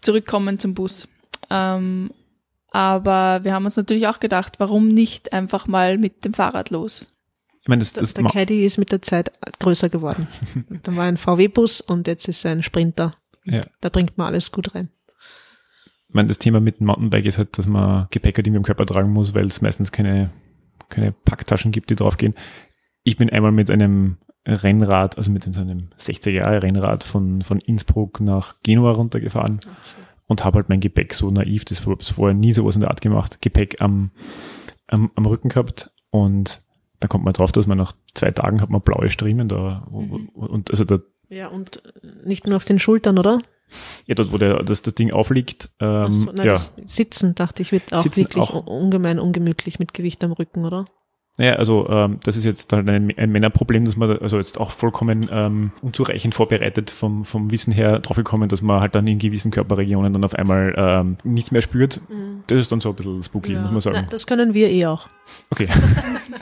[SPEAKER 6] Zurückkommen zum Bus. Ähm, aber wir haben uns natürlich auch gedacht, warum nicht einfach mal mit dem Fahrrad los?
[SPEAKER 5] Ich meine, das, das der Caddy ist mit der Zeit größer geworden. Dann war ein VW-Bus und jetzt ist er ein Sprinter. Ja. Da bringt man alles gut rein.
[SPEAKER 1] Ich meine, das Thema mit dem Mountainbike ist halt, dass man Gepäcker, die man im Körper tragen muss, weil es meistens keine, keine Packtaschen gibt, die draufgehen. Ich bin einmal mit einem Rennrad, also mit einem 60er Jahre Rennrad von, von Innsbruck nach Genua runtergefahren. Ach, und habe halt mein Gepäck so naiv, das habe vorher nie sowas in der Art gemacht, Gepäck am, am, am Rücken gehabt und da kommt man drauf, dass man nach zwei Tagen hat man blaue Striemen da mhm. und also da
[SPEAKER 5] ja und nicht nur auf den Schultern, oder?
[SPEAKER 1] Ja, dort, wo der, das, das Ding aufliegt. Ähm, so,
[SPEAKER 5] nein,
[SPEAKER 1] ja.
[SPEAKER 5] Sitzen, dachte ich, wird auch Sitzen wirklich auch. ungemein ungemütlich mit Gewicht am Rücken, oder?
[SPEAKER 1] Naja, also ähm, das ist jetzt halt ein, ein Männerproblem, dass man also jetzt auch vollkommen ähm, unzureichend vorbereitet vom, vom Wissen her draufgekommen, dass man halt dann in gewissen Körperregionen dann auf einmal ähm, nichts mehr spürt. Mhm. Das ist dann so ein bisschen spooky, ja. muss man sagen. Na,
[SPEAKER 5] das können wir eh auch.
[SPEAKER 1] Okay.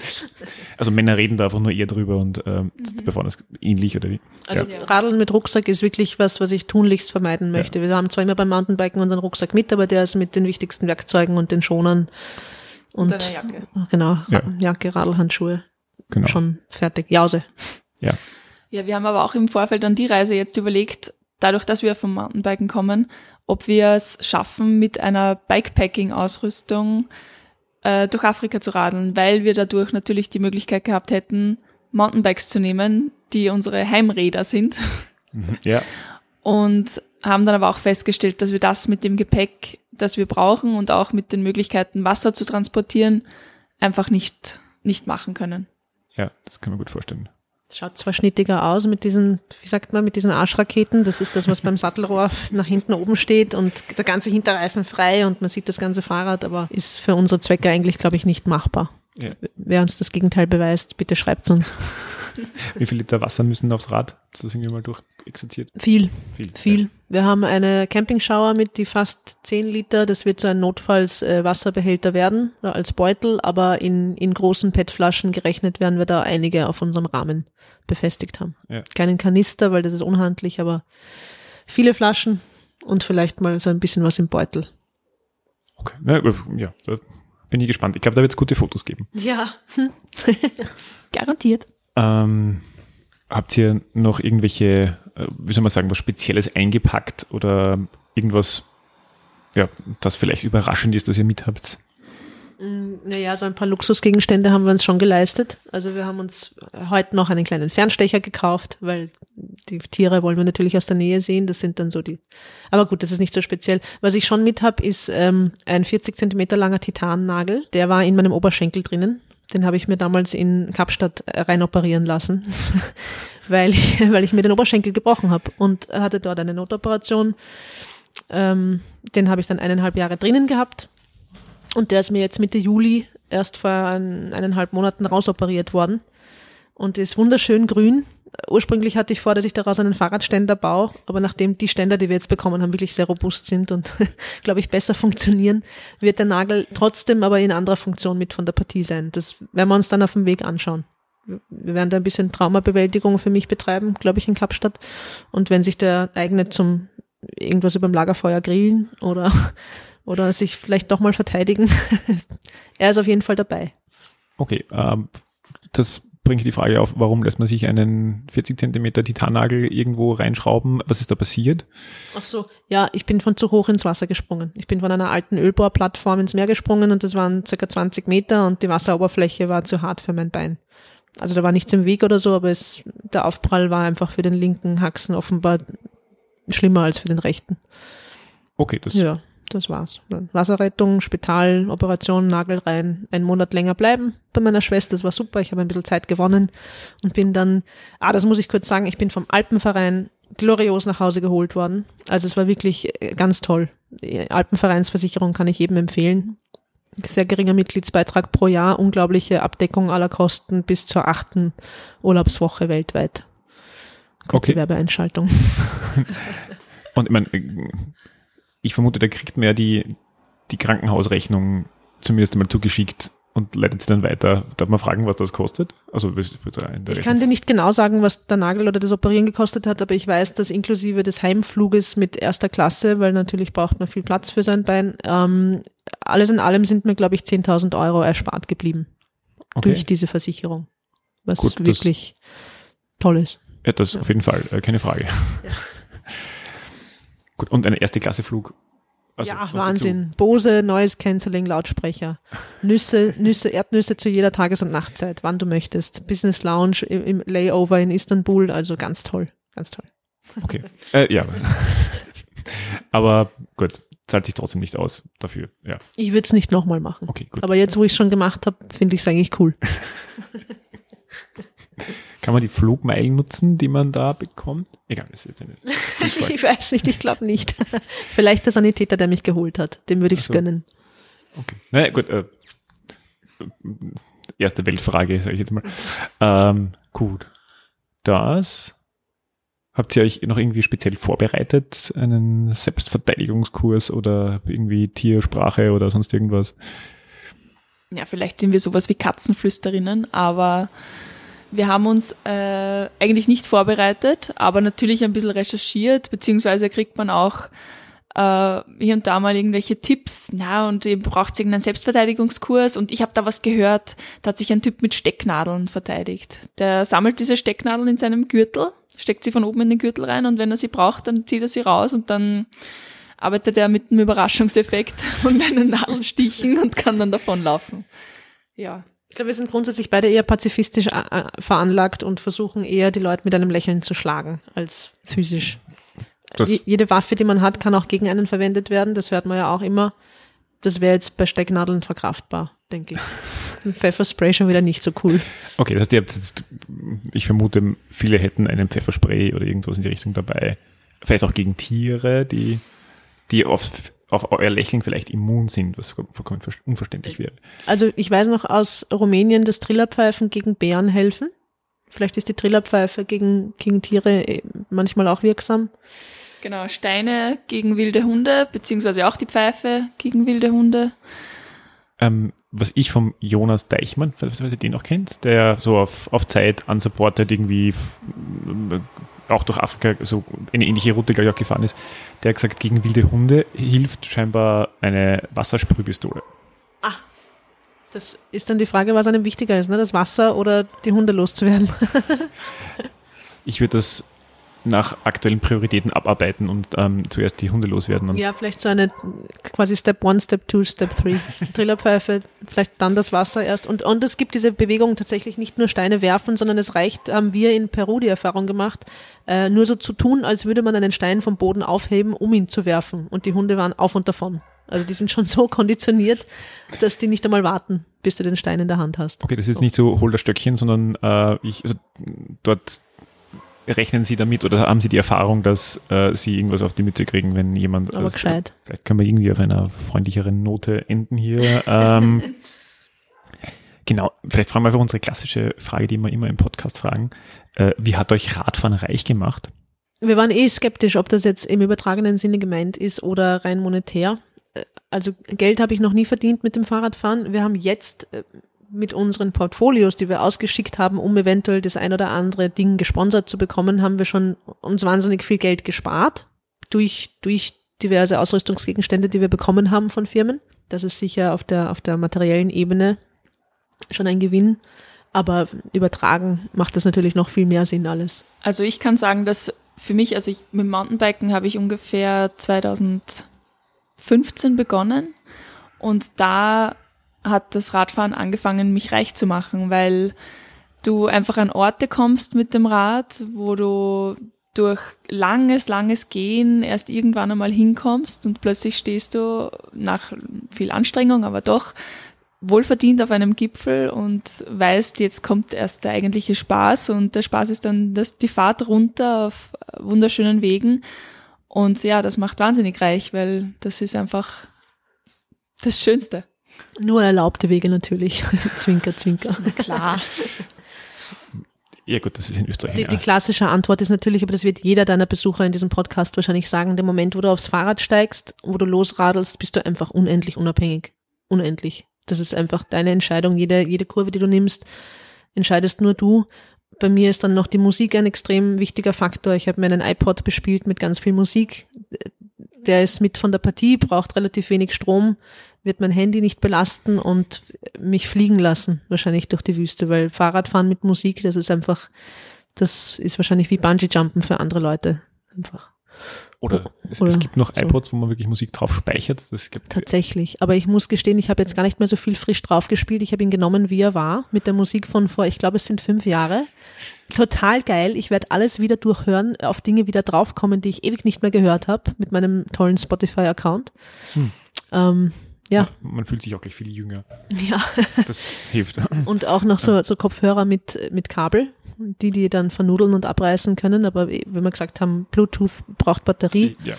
[SPEAKER 1] also Männer reden da einfach nur eher drüber und ähm, mhm. bevor das ähnlich oder wie.
[SPEAKER 5] Also ja. Radeln mit Rucksack ist wirklich was, was ich tunlichst vermeiden möchte. Ja. Wir haben zwar immer beim Mountainbiken unseren Rucksack mit, aber der ist mit den wichtigsten Werkzeugen und den Schonern und, und Jacke. Genau, ja. Jacke, Radlhandschuhe. Genau. Schon fertig. Jause.
[SPEAKER 1] Ja.
[SPEAKER 6] Ja, wir haben aber auch im Vorfeld an die Reise jetzt überlegt, dadurch, dass wir vom Mountainbiken kommen, ob wir es schaffen, mit einer Bikepacking-Ausrüstung äh, durch Afrika zu radeln, weil wir dadurch natürlich die Möglichkeit gehabt hätten, Mountainbikes zu nehmen, die unsere Heimräder sind.
[SPEAKER 1] Mhm. Ja.
[SPEAKER 6] Und haben dann aber auch festgestellt, dass wir das mit dem Gepäck, das wir brauchen und auch mit den Möglichkeiten, Wasser zu transportieren, einfach nicht, nicht machen können.
[SPEAKER 1] Ja, das kann man gut vorstellen.
[SPEAKER 5] Schaut zwar schnittiger aus mit diesen, wie sagt man, mit diesen Arschraketen. Das ist das, was beim Sattelrohr nach hinten oben steht und der ganze Hinterreifen frei und man sieht das ganze Fahrrad, aber ist für unsere Zwecke eigentlich, glaube ich, nicht machbar.
[SPEAKER 1] Ja.
[SPEAKER 5] Wer uns das Gegenteil beweist, bitte schreibt uns.
[SPEAKER 1] Wie viel Liter Wasser müssen aufs Rad? Das ist irgendwie mal durchexerziert.
[SPEAKER 5] Viel,
[SPEAKER 1] Viel.
[SPEAKER 5] viel. Wir haben eine Campingschauer mit die fast 10 Liter. Das wird so ein Notfalls-Wasserbehälter werden, äh, als Beutel, aber in, in großen PET-Flaschen gerechnet werden wir da einige auf unserem Rahmen befestigt haben.
[SPEAKER 1] Ja.
[SPEAKER 5] Keinen Kanister, weil das ist unhandlich, aber viele Flaschen und vielleicht mal so ein bisschen was im Beutel.
[SPEAKER 1] Okay. Ja, da bin ich gespannt. Ich glaube, da wird es gute Fotos geben.
[SPEAKER 5] Ja.
[SPEAKER 6] Garantiert.
[SPEAKER 1] Ähm, habt ihr noch irgendwelche, äh, wie soll man sagen, was Spezielles eingepackt oder irgendwas, ja, das vielleicht überraschend ist, dass ihr mit habt?
[SPEAKER 5] Naja, so ein paar Luxusgegenstände haben wir uns schon geleistet. Also wir haben uns heute noch einen kleinen Fernstecher gekauft, weil die Tiere wollen wir natürlich aus der Nähe sehen. Das sind dann so die. Aber gut, das ist nicht so speziell. Was ich schon mit habe, ist ähm, ein 40 Zentimeter langer Titannagel. Der war in meinem Oberschenkel drinnen. Den habe ich mir damals in Kapstadt äh, rein operieren lassen, weil, ich, weil ich mir den Oberschenkel gebrochen habe und hatte dort eine Notoperation. Ähm, den habe ich dann eineinhalb Jahre drinnen gehabt und der ist mir jetzt Mitte Juli erst vor ein, eineinhalb Monaten rausoperiert worden und ist wunderschön grün. Ursprünglich hatte ich vor, dass ich daraus einen Fahrradständer baue, aber nachdem die Ständer, die wir jetzt bekommen haben, wirklich sehr robust sind und, glaube ich, besser funktionieren, wird der Nagel trotzdem aber in anderer Funktion mit von der Partie sein. Das werden wir uns dann auf dem Weg anschauen. Wir werden da ein bisschen Traumabewältigung für mich betreiben, glaube ich, in Kapstadt. Und wenn sich der eignet zum irgendwas über dem Lagerfeuer grillen oder, oder sich vielleicht doch mal verteidigen, er ist auf jeden Fall dabei.
[SPEAKER 1] Okay, ähm, das bringt die Frage auf, warum lässt man sich einen 40 Zentimeter Titannagel irgendwo reinschrauben? Was ist da passiert?
[SPEAKER 5] Ach so, ja, ich bin von zu hoch ins Wasser gesprungen. Ich bin von einer alten Ölbohrplattform ins Meer gesprungen und das waren circa 20 Meter und die Wasseroberfläche war zu hart für mein Bein. Also da war nichts im Weg oder so, aber es, der Aufprall war einfach für den linken Haxen offenbar schlimmer als für den rechten.
[SPEAKER 1] Okay, das
[SPEAKER 5] Ja, das war's. Wasserrettung, Spital, Operation, Nagel rein, einen Monat länger bleiben bei meiner Schwester. Das war super. Ich habe ein bisschen Zeit gewonnen und bin dann, ah, das muss ich kurz sagen, ich bin vom Alpenverein glorios nach Hause geholt worden. Also es war wirklich äh, ganz toll. Die Alpenvereinsversicherung kann ich jedem empfehlen. Sehr geringer Mitgliedsbeitrag pro Jahr, unglaubliche Abdeckung aller Kosten bis zur achten Urlaubswoche weltweit. Kurze
[SPEAKER 1] Okay.
[SPEAKER 5] Werbeeinschaltung.
[SPEAKER 1] Und ich meine, ich vermute, der kriegt mehr die, die Krankenhausrechnung zumindest einmal zugeschickt und leitet sie dann weiter. Darf man fragen, was das kostet? Also,
[SPEAKER 5] Ich kann dir nicht genau sagen, was der Nagel oder das Operieren gekostet hat, aber ich weiß, dass inklusive des Heimfluges mit erster Klasse, weil natürlich braucht man viel Platz für sein Bein, ähm, alles in allem sind mir, glaube ich, 10.000 Euro erspart geblieben
[SPEAKER 1] okay.
[SPEAKER 5] durch diese Versicherung, was
[SPEAKER 1] Gut,
[SPEAKER 5] wirklich toll ist.
[SPEAKER 1] Ja, das auf jeden Fall, äh, keine Frage. Gut, und ein erste Klasse Flug. Also,
[SPEAKER 5] ja,
[SPEAKER 1] noch dazu.
[SPEAKER 5] Wahnsinn. Bose, neues Canceling, Lautsprecher. Nüsse, Nüsse, Erdnüsse zu jeder Tages- und Nachtzeit, wann du möchtest. Business Lounge im, im Layover in Istanbul, also ganz toll, ganz toll.
[SPEAKER 1] Okay. Äh, ja. Aber gut, zahlt sich trotzdem nicht aus dafür. Ja,
[SPEAKER 5] Ich würde es nicht nochmal machen.
[SPEAKER 1] okay, gut.
[SPEAKER 5] Aber jetzt, wo ich es schon gemacht habe, finde ich es eigentlich cool.
[SPEAKER 1] Kann man die Flugmeilen nutzen, die man da bekommt? Egal, das ist jetzt eine Fußball.
[SPEAKER 5] ich weiß nicht, ich glaube nicht. Vielleicht der Sanitäter, der mich geholt hat. Dem würde ich es
[SPEAKER 1] so.
[SPEAKER 5] gönnen.
[SPEAKER 1] Okay. Naja, gut. Äh, erste Weltfrage, sage ich jetzt mal. Ähm, gut. Das habt ihr euch noch irgendwie speziell vorbereitet? Einen Selbstverteidigungskurs oder irgendwie Tiersprache oder sonst irgendwas?
[SPEAKER 6] Ja, vielleicht sind wir sowas wie Katzenflüsterinnen, aber wir haben uns äh, eigentlich nicht vorbereitet, aber natürlich ein bisschen recherchiert, beziehungsweise kriegt man auch äh, hier und da mal irgendwelche Tipps, na, und ihr braucht irgendeinen Selbstverteidigungskurs und ich habe da was gehört, da hat sich ein Typ mit Stecknadeln verteidigt. Der sammelt diese Stecknadeln in seinem Gürtel, steckt sie von oben in den Gürtel rein und wenn er sie braucht, dann zieht er sie raus und dann arbeitet er mit einem Überraschungseffekt und einen Nadelstichen und kann dann davonlaufen. Ja.
[SPEAKER 5] Ich glaube, wir sind grundsätzlich beide eher pazifistisch äh, veranlagt und versuchen eher, die Leute mit einem Lächeln zu schlagen, als physisch.
[SPEAKER 1] Das-
[SPEAKER 5] Jede Waffe, die man hat, kann auch gegen einen verwendet werden. Das hört man ja auch immer. Das wäre jetzt bei Stecknadeln verkraftbar, denke ich. Ein Pfefferspray schon wieder nicht so cool.
[SPEAKER 1] Okay, das heißt, ihr habt jetzt, ich vermute, viele hätten einen Pfefferspray oder irgendwas in die Richtung dabei. Vielleicht auch gegen Tiere, die, die auf, auf euer Lächeln vielleicht immun sind, was vollkommen ver- unverständlich wäre.
[SPEAKER 5] Also ich weiß noch aus Rumänien, dass Trillerpfeifen gegen Bären helfen. Vielleicht ist die Trillerpfeife gegen, gegen Tiere eh manchmal auch wirksam.
[SPEAKER 6] Genau, Steine gegen wilde Hunde, beziehungsweise auch die Pfeife gegen wilde Hunde.
[SPEAKER 1] Ähm, was ich vom Jonas Deichmann, falls ihr den noch kennt, der so auf, auf Zeit unsupported irgendwie ähm, auch durch Afrika so eine ähnliche Route glaube ich, auch gefahren ist, der hat gesagt, gegen wilde Hunde hilft scheinbar eine Wassersprühpistole.
[SPEAKER 5] Das ist dann die Frage, was einem wichtiger ist, ne? das Wasser oder die Hunde loszuwerden.
[SPEAKER 1] Ich würde das nach aktuellen Prioritäten abarbeiten und ähm, zuerst die Hunde loswerden.
[SPEAKER 5] Ja, vielleicht so eine quasi Step One, Step Two, Step Three. Trillerpfeife, vielleicht dann das Wasser erst. Und, und es gibt diese Bewegung tatsächlich nicht nur Steine werfen, sondern es reicht, haben wir in Peru die Erfahrung gemacht, äh, nur so zu tun, als würde man einen Stein vom Boden aufheben, um ihn zu werfen. Und die Hunde waren auf und davon. Also die sind schon so konditioniert, dass die nicht einmal warten, bis du den Stein in der Hand hast.
[SPEAKER 1] Okay, das ist jetzt nicht so hol das Stöckchen, sondern äh, ich, also dort rechnen Sie damit oder haben Sie die Erfahrung, dass äh, Sie irgendwas auf die Mütze kriegen, wenn jemand.
[SPEAKER 5] Aber
[SPEAKER 1] also,
[SPEAKER 5] gescheit.
[SPEAKER 1] Vielleicht können wir irgendwie auf einer freundlicheren Note enden hier. Ähm, genau, vielleicht fragen wir einfach unsere klassische Frage, die wir immer im Podcast fragen. Äh, wie hat euch Radfahren reich gemacht?
[SPEAKER 5] Wir waren eh skeptisch, ob das jetzt im übertragenen Sinne gemeint ist oder rein monetär. Äh, Also Geld habe ich noch nie verdient mit dem Fahrradfahren. Wir haben jetzt äh, mit unseren Portfolios, die wir ausgeschickt haben, um eventuell das ein oder andere Ding gesponsert zu bekommen, haben wir schon uns wahnsinnig viel Geld gespart durch, durch diverse Ausrüstungsgegenstände, die wir bekommen haben von Firmen. Das ist sicher auf der, auf der materiellen Ebene schon ein Gewinn. Aber übertragen macht das natürlich noch viel mehr Sinn alles.
[SPEAKER 6] Also ich kann sagen, dass für mich, also ich mit Mountainbiken habe ich ungefähr 2015 begonnen und da hat das Radfahren angefangen, mich reich zu machen, weil du einfach an Orte kommst mit dem Rad, wo du durch langes, langes Gehen erst irgendwann einmal hinkommst und plötzlich stehst du nach viel Anstrengung, aber doch wohlverdient auf einem Gipfel und weißt, jetzt kommt erst der eigentliche Spaß und der Spaß ist dann das, die Fahrt runter auf wunderschönen Wegen und ja, das macht wahnsinnig reich, weil das ist einfach das Schönste.
[SPEAKER 5] Nur erlaubte Wege natürlich. zwinker, zwinker.
[SPEAKER 6] Klar.
[SPEAKER 1] Ja gut, das ist in Österreich.
[SPEAKER 5] Die, die klassische Antwort ist natürlich, aber das wird jeder deiner Besucher in diesem Podcast wahrscheinlich sagen, der Moment, wo du aufs Fahrrad steigst, wo du losradelst, bist du einfach unendlich unabhängig. Unendlich. Das ist einfach deine Entscheidung. Jede, jede Kurve, die du nimmst, entscheidest nur du. Bei mir ist dann noch die Musik ein extrem wichtiger Faktor. Ich habe mir einen iPod bespielt mit ganz viel Musik. Der ist mit von der Partie, braucht relativ wenig Strom, wird mein Handy nicht belasten und mich fliegen lassen, wahrscheinlich durch die Wüste, weil Fahrradfahren mit Musik, das ist einfach, das ist wahrscheinlich wie Bungee-Jumpen für andere Leute. Einfach.
[SPEAKER 1] Oder es,
[SPEAKER 5] Oder
[SPEAKER 1] es gibt noch
[SPEAKER 5] so.
[SPEAKER 1] iPods, wo man wirklich Musik drauf speichert. Das gibt,
[SPEAKER 5] Tatsächlich. Aber ich muss gestehen, ich habe jetzt gar nicht mehr so viel frisch drauf gespielt. Ich habe ihn genommen, wie er war, mit der Musik von vor, ich glaube, es sind fünf Jahre. Total geil. Ich werde alles wieder durchhören, auf Dinge wieder draufkommen, die ich ewig nicht mehr gehört habe, mit meinem tollen Spotify-Account.
[SPEAKER 1] Hm.
[SPEAKER 5] Ähm, ja,
[SPEAKER 1] Man fühlt sich auch gleich viel jünger.
[SPEAKER 5] ja.
[SPEAKER 1] Das hilft.
[SPEAKER 5] Und auch noch so, so Kopfhörer mit, mit Kabel, die die dann vernudeln und abreißen können. Aber wie wir gesagt haben, Bluetooth braucht Batterie
[SPEAKER 1] Ja,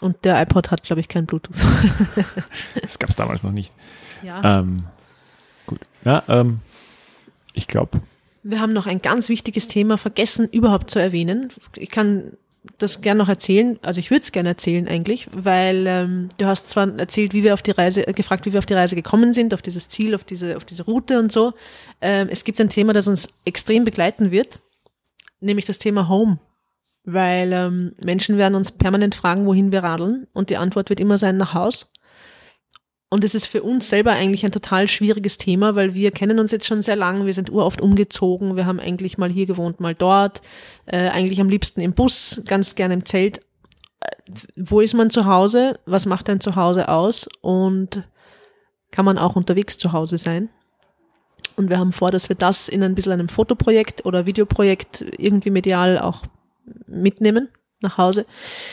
[SPEAKER 5] und der iPod hat, glaube ich, kein Bluetooth.
[SPEAKER 1] das gab es damals noch nicht.
[SPEAKER 5] ja.
[SPEAKER 1] Ähm, gut. Ja, ähm, ich glaube,
[SPEAKER 5] Wir haben noch ein ganz wichtiges Thema vergessen, überhaupt zu erwähnen. Ich kann das gerne noch erzählen, also ich würde es gerne erzählen eigentlich, weil ähm, du hast zwar erzählt, wie wir auf die Reise, äh, gefragt, wie wir auf die Reise gekommen sind, auf dieses Ziel, auf diese, auf diese Route und so. Ähm, es gibt ein Thema, das uns extrem begleiten wird, nämlich das Thema Home. Weil ähm, Menschen werden uns permanent fragen, wohin wir radeln und die Antwort wird immer sein nach Haus. Und es ist für uns selber eigentlich ein total schwieriges Thema, weil wir kennen uns jetzt schon sehr lange, wir sind uroft umgezogen, wir haben eigentlich mal hier gewohnt, mal dort, äh, eigentlich am liebsten im Bus, ganz gerne im Zelt. Äh, wo ist man zu Hause? Was macht ein Zuhause aus? Und kann man auch unterwegs zu Hause sein? Und wir haben vor, dass wir das in ein bisschen einem Fotoprojekt oder Videoprojekt irgendwie medial auch mitnehmen nach Hause,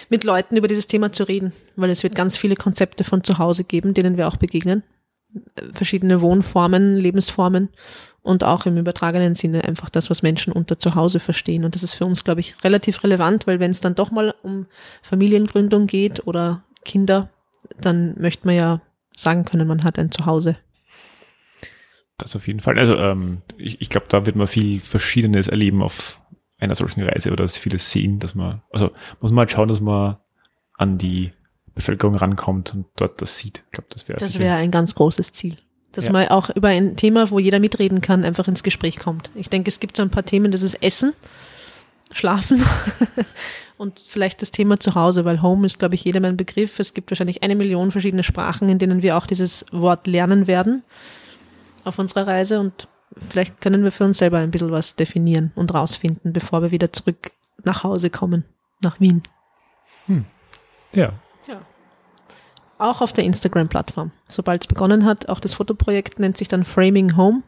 [SPEAKER 5] mit Leuten über dieses Thema zu reden, weil es wird ganz viele Konzepte von zu Hause geben, denen wir auch begegnen. Verschiedene Wohnformen, Lebensformen und auch im übertragenen Sinne einfach das, was Menschen unter zu Hause verstehen. Und das ist für uns, glaube ich, relativ relevant, weil wenn es dann doch mal um Familiengründung geht oder Kinder, dann möchte man ja sagen können, man hat ein Zuhause.
[SPEAKER 1] Das auf jeden Fall. Also ähm, ich, ich glaube, da wird man viel Verschiedenes erleben auf einer solchen Reise oder vieles sehen, dass man, also muss man halt schauen, dass man an die Bevölkerung rankommt und dort das sieht. Ich glaube, das wäre
[SPEAKER 5] Das wäre ein ganz großes Ziel. Dass ja. man auch über ein Thema, wo jeder mitreden kann, einfach ins Gespräch kommt. Ich denke, es gibt so ein paar Themen, das ist Essen, Schlafen und vielleicht das Thema zu Hause, weil Home ist, glaube ich, jedem ein Begriff. Es gibt wahrscheinlich eine Million verschiedene Sprachen, in denen wir auch dieses Wort lernen werden auf unserer Reise und vielleicht können wir für uns selber ein bisschen was definieren und rausfinden, bevor wir wieder zurück nach Hause kommen, nach Wien.
[SPEAKER 1] Hm. Ja.
[SPEAKER 5] Ja. Auch auf der Instagram-Plattform. Sobald es begonnen hat, auch das Fotoprojekt nennt sich dann Framing Home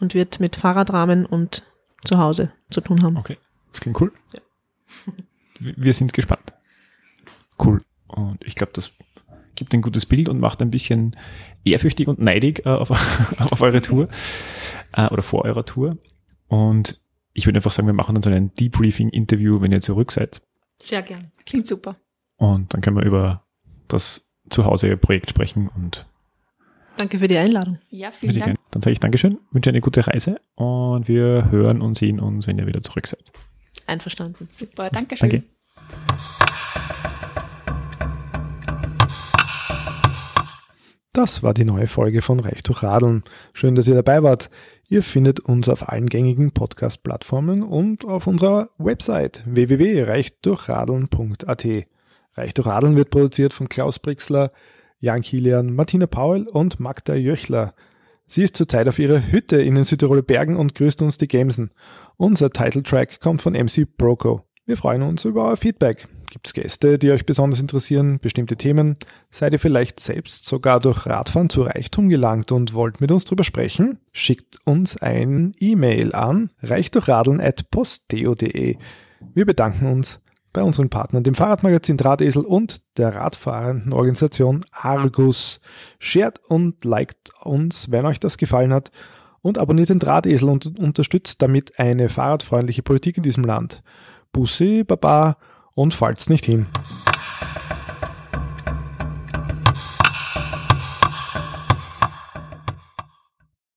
[SPEAKER 5] und wird mit Fahrradrahmen und Zuhause zu tun haben.
[SPEAKER 1] Okay, das klingt cool. Ja. wir sind gespannt. Cool. Und ich glaube, das gibt ein gutes Bild und macht ein bisschen ehrfürchtig und neidig äh, auf, auf eure Tour äh, oder vor eurer Tour. Und ich würde einfach sagen, wir machen dann so ein Debriefing-Interview, wenn ihr zurück seid.
[SPEAKER 5] Sehr gern. Klingt super.
[SPEAKER 1] Und dann können wir über das Zuhause-Projekt sprechen und
[SPEAKER 5] Danke für die Einladung.
[SPEAKER 6] Ja, vielen Dank. Gern.
[SPEAKER 1] Dann sage ich Dankeschön, wünsche eine gute Reise und wir hören und sehen uns, wenn ihr wieder zurück seid.
[SPEAKER 5] Einverstanden.
[SPEAKER 6] Super, Dankeschön.
[SPEAKER 1] Danke.
[SPEAKER 4] Das war die neue Folge von Reich durch Radeln. Schön, dass ihr dabei wart. Ihr findet uns auf allen gängigen Podcast-Plattformen und auf unserer Website www.reichdurchradeln.at. Reich durch Radeln wird produziert von Klaus Brixler, Jan Kilian, Martina Paul und Magda Jöchler. Sie ist zurzeit auf ihrer Hütte in den Südtiroler Bergen und grüßt uns die Gemsen. Unser Titeltrack kommt von MC Broco. Wir freuen uns über euer Feedback. Gibt es Gäste, die euch besonders interessieren, bestimmte Themen? Seid ihr vielleicht selbst sogar durch Radfahren zu Reichtum gelangt und wollt mit uns drüber sprechen? Schickt uns ein E-Mail an reichdurchradeln.posteo.de. Wir bedanken uns bei unseren Partnern, dem Fahrradmagazin Drahtesel und der radfahrenden Organisation Argus. Shared und liked uns, wenn euch das gefallen hat und abonniert den Drahtesel und unterstützt damit eine fahrradfreundliche Politik in diesem Land. Bussi, Baba und fallt's nicht hin.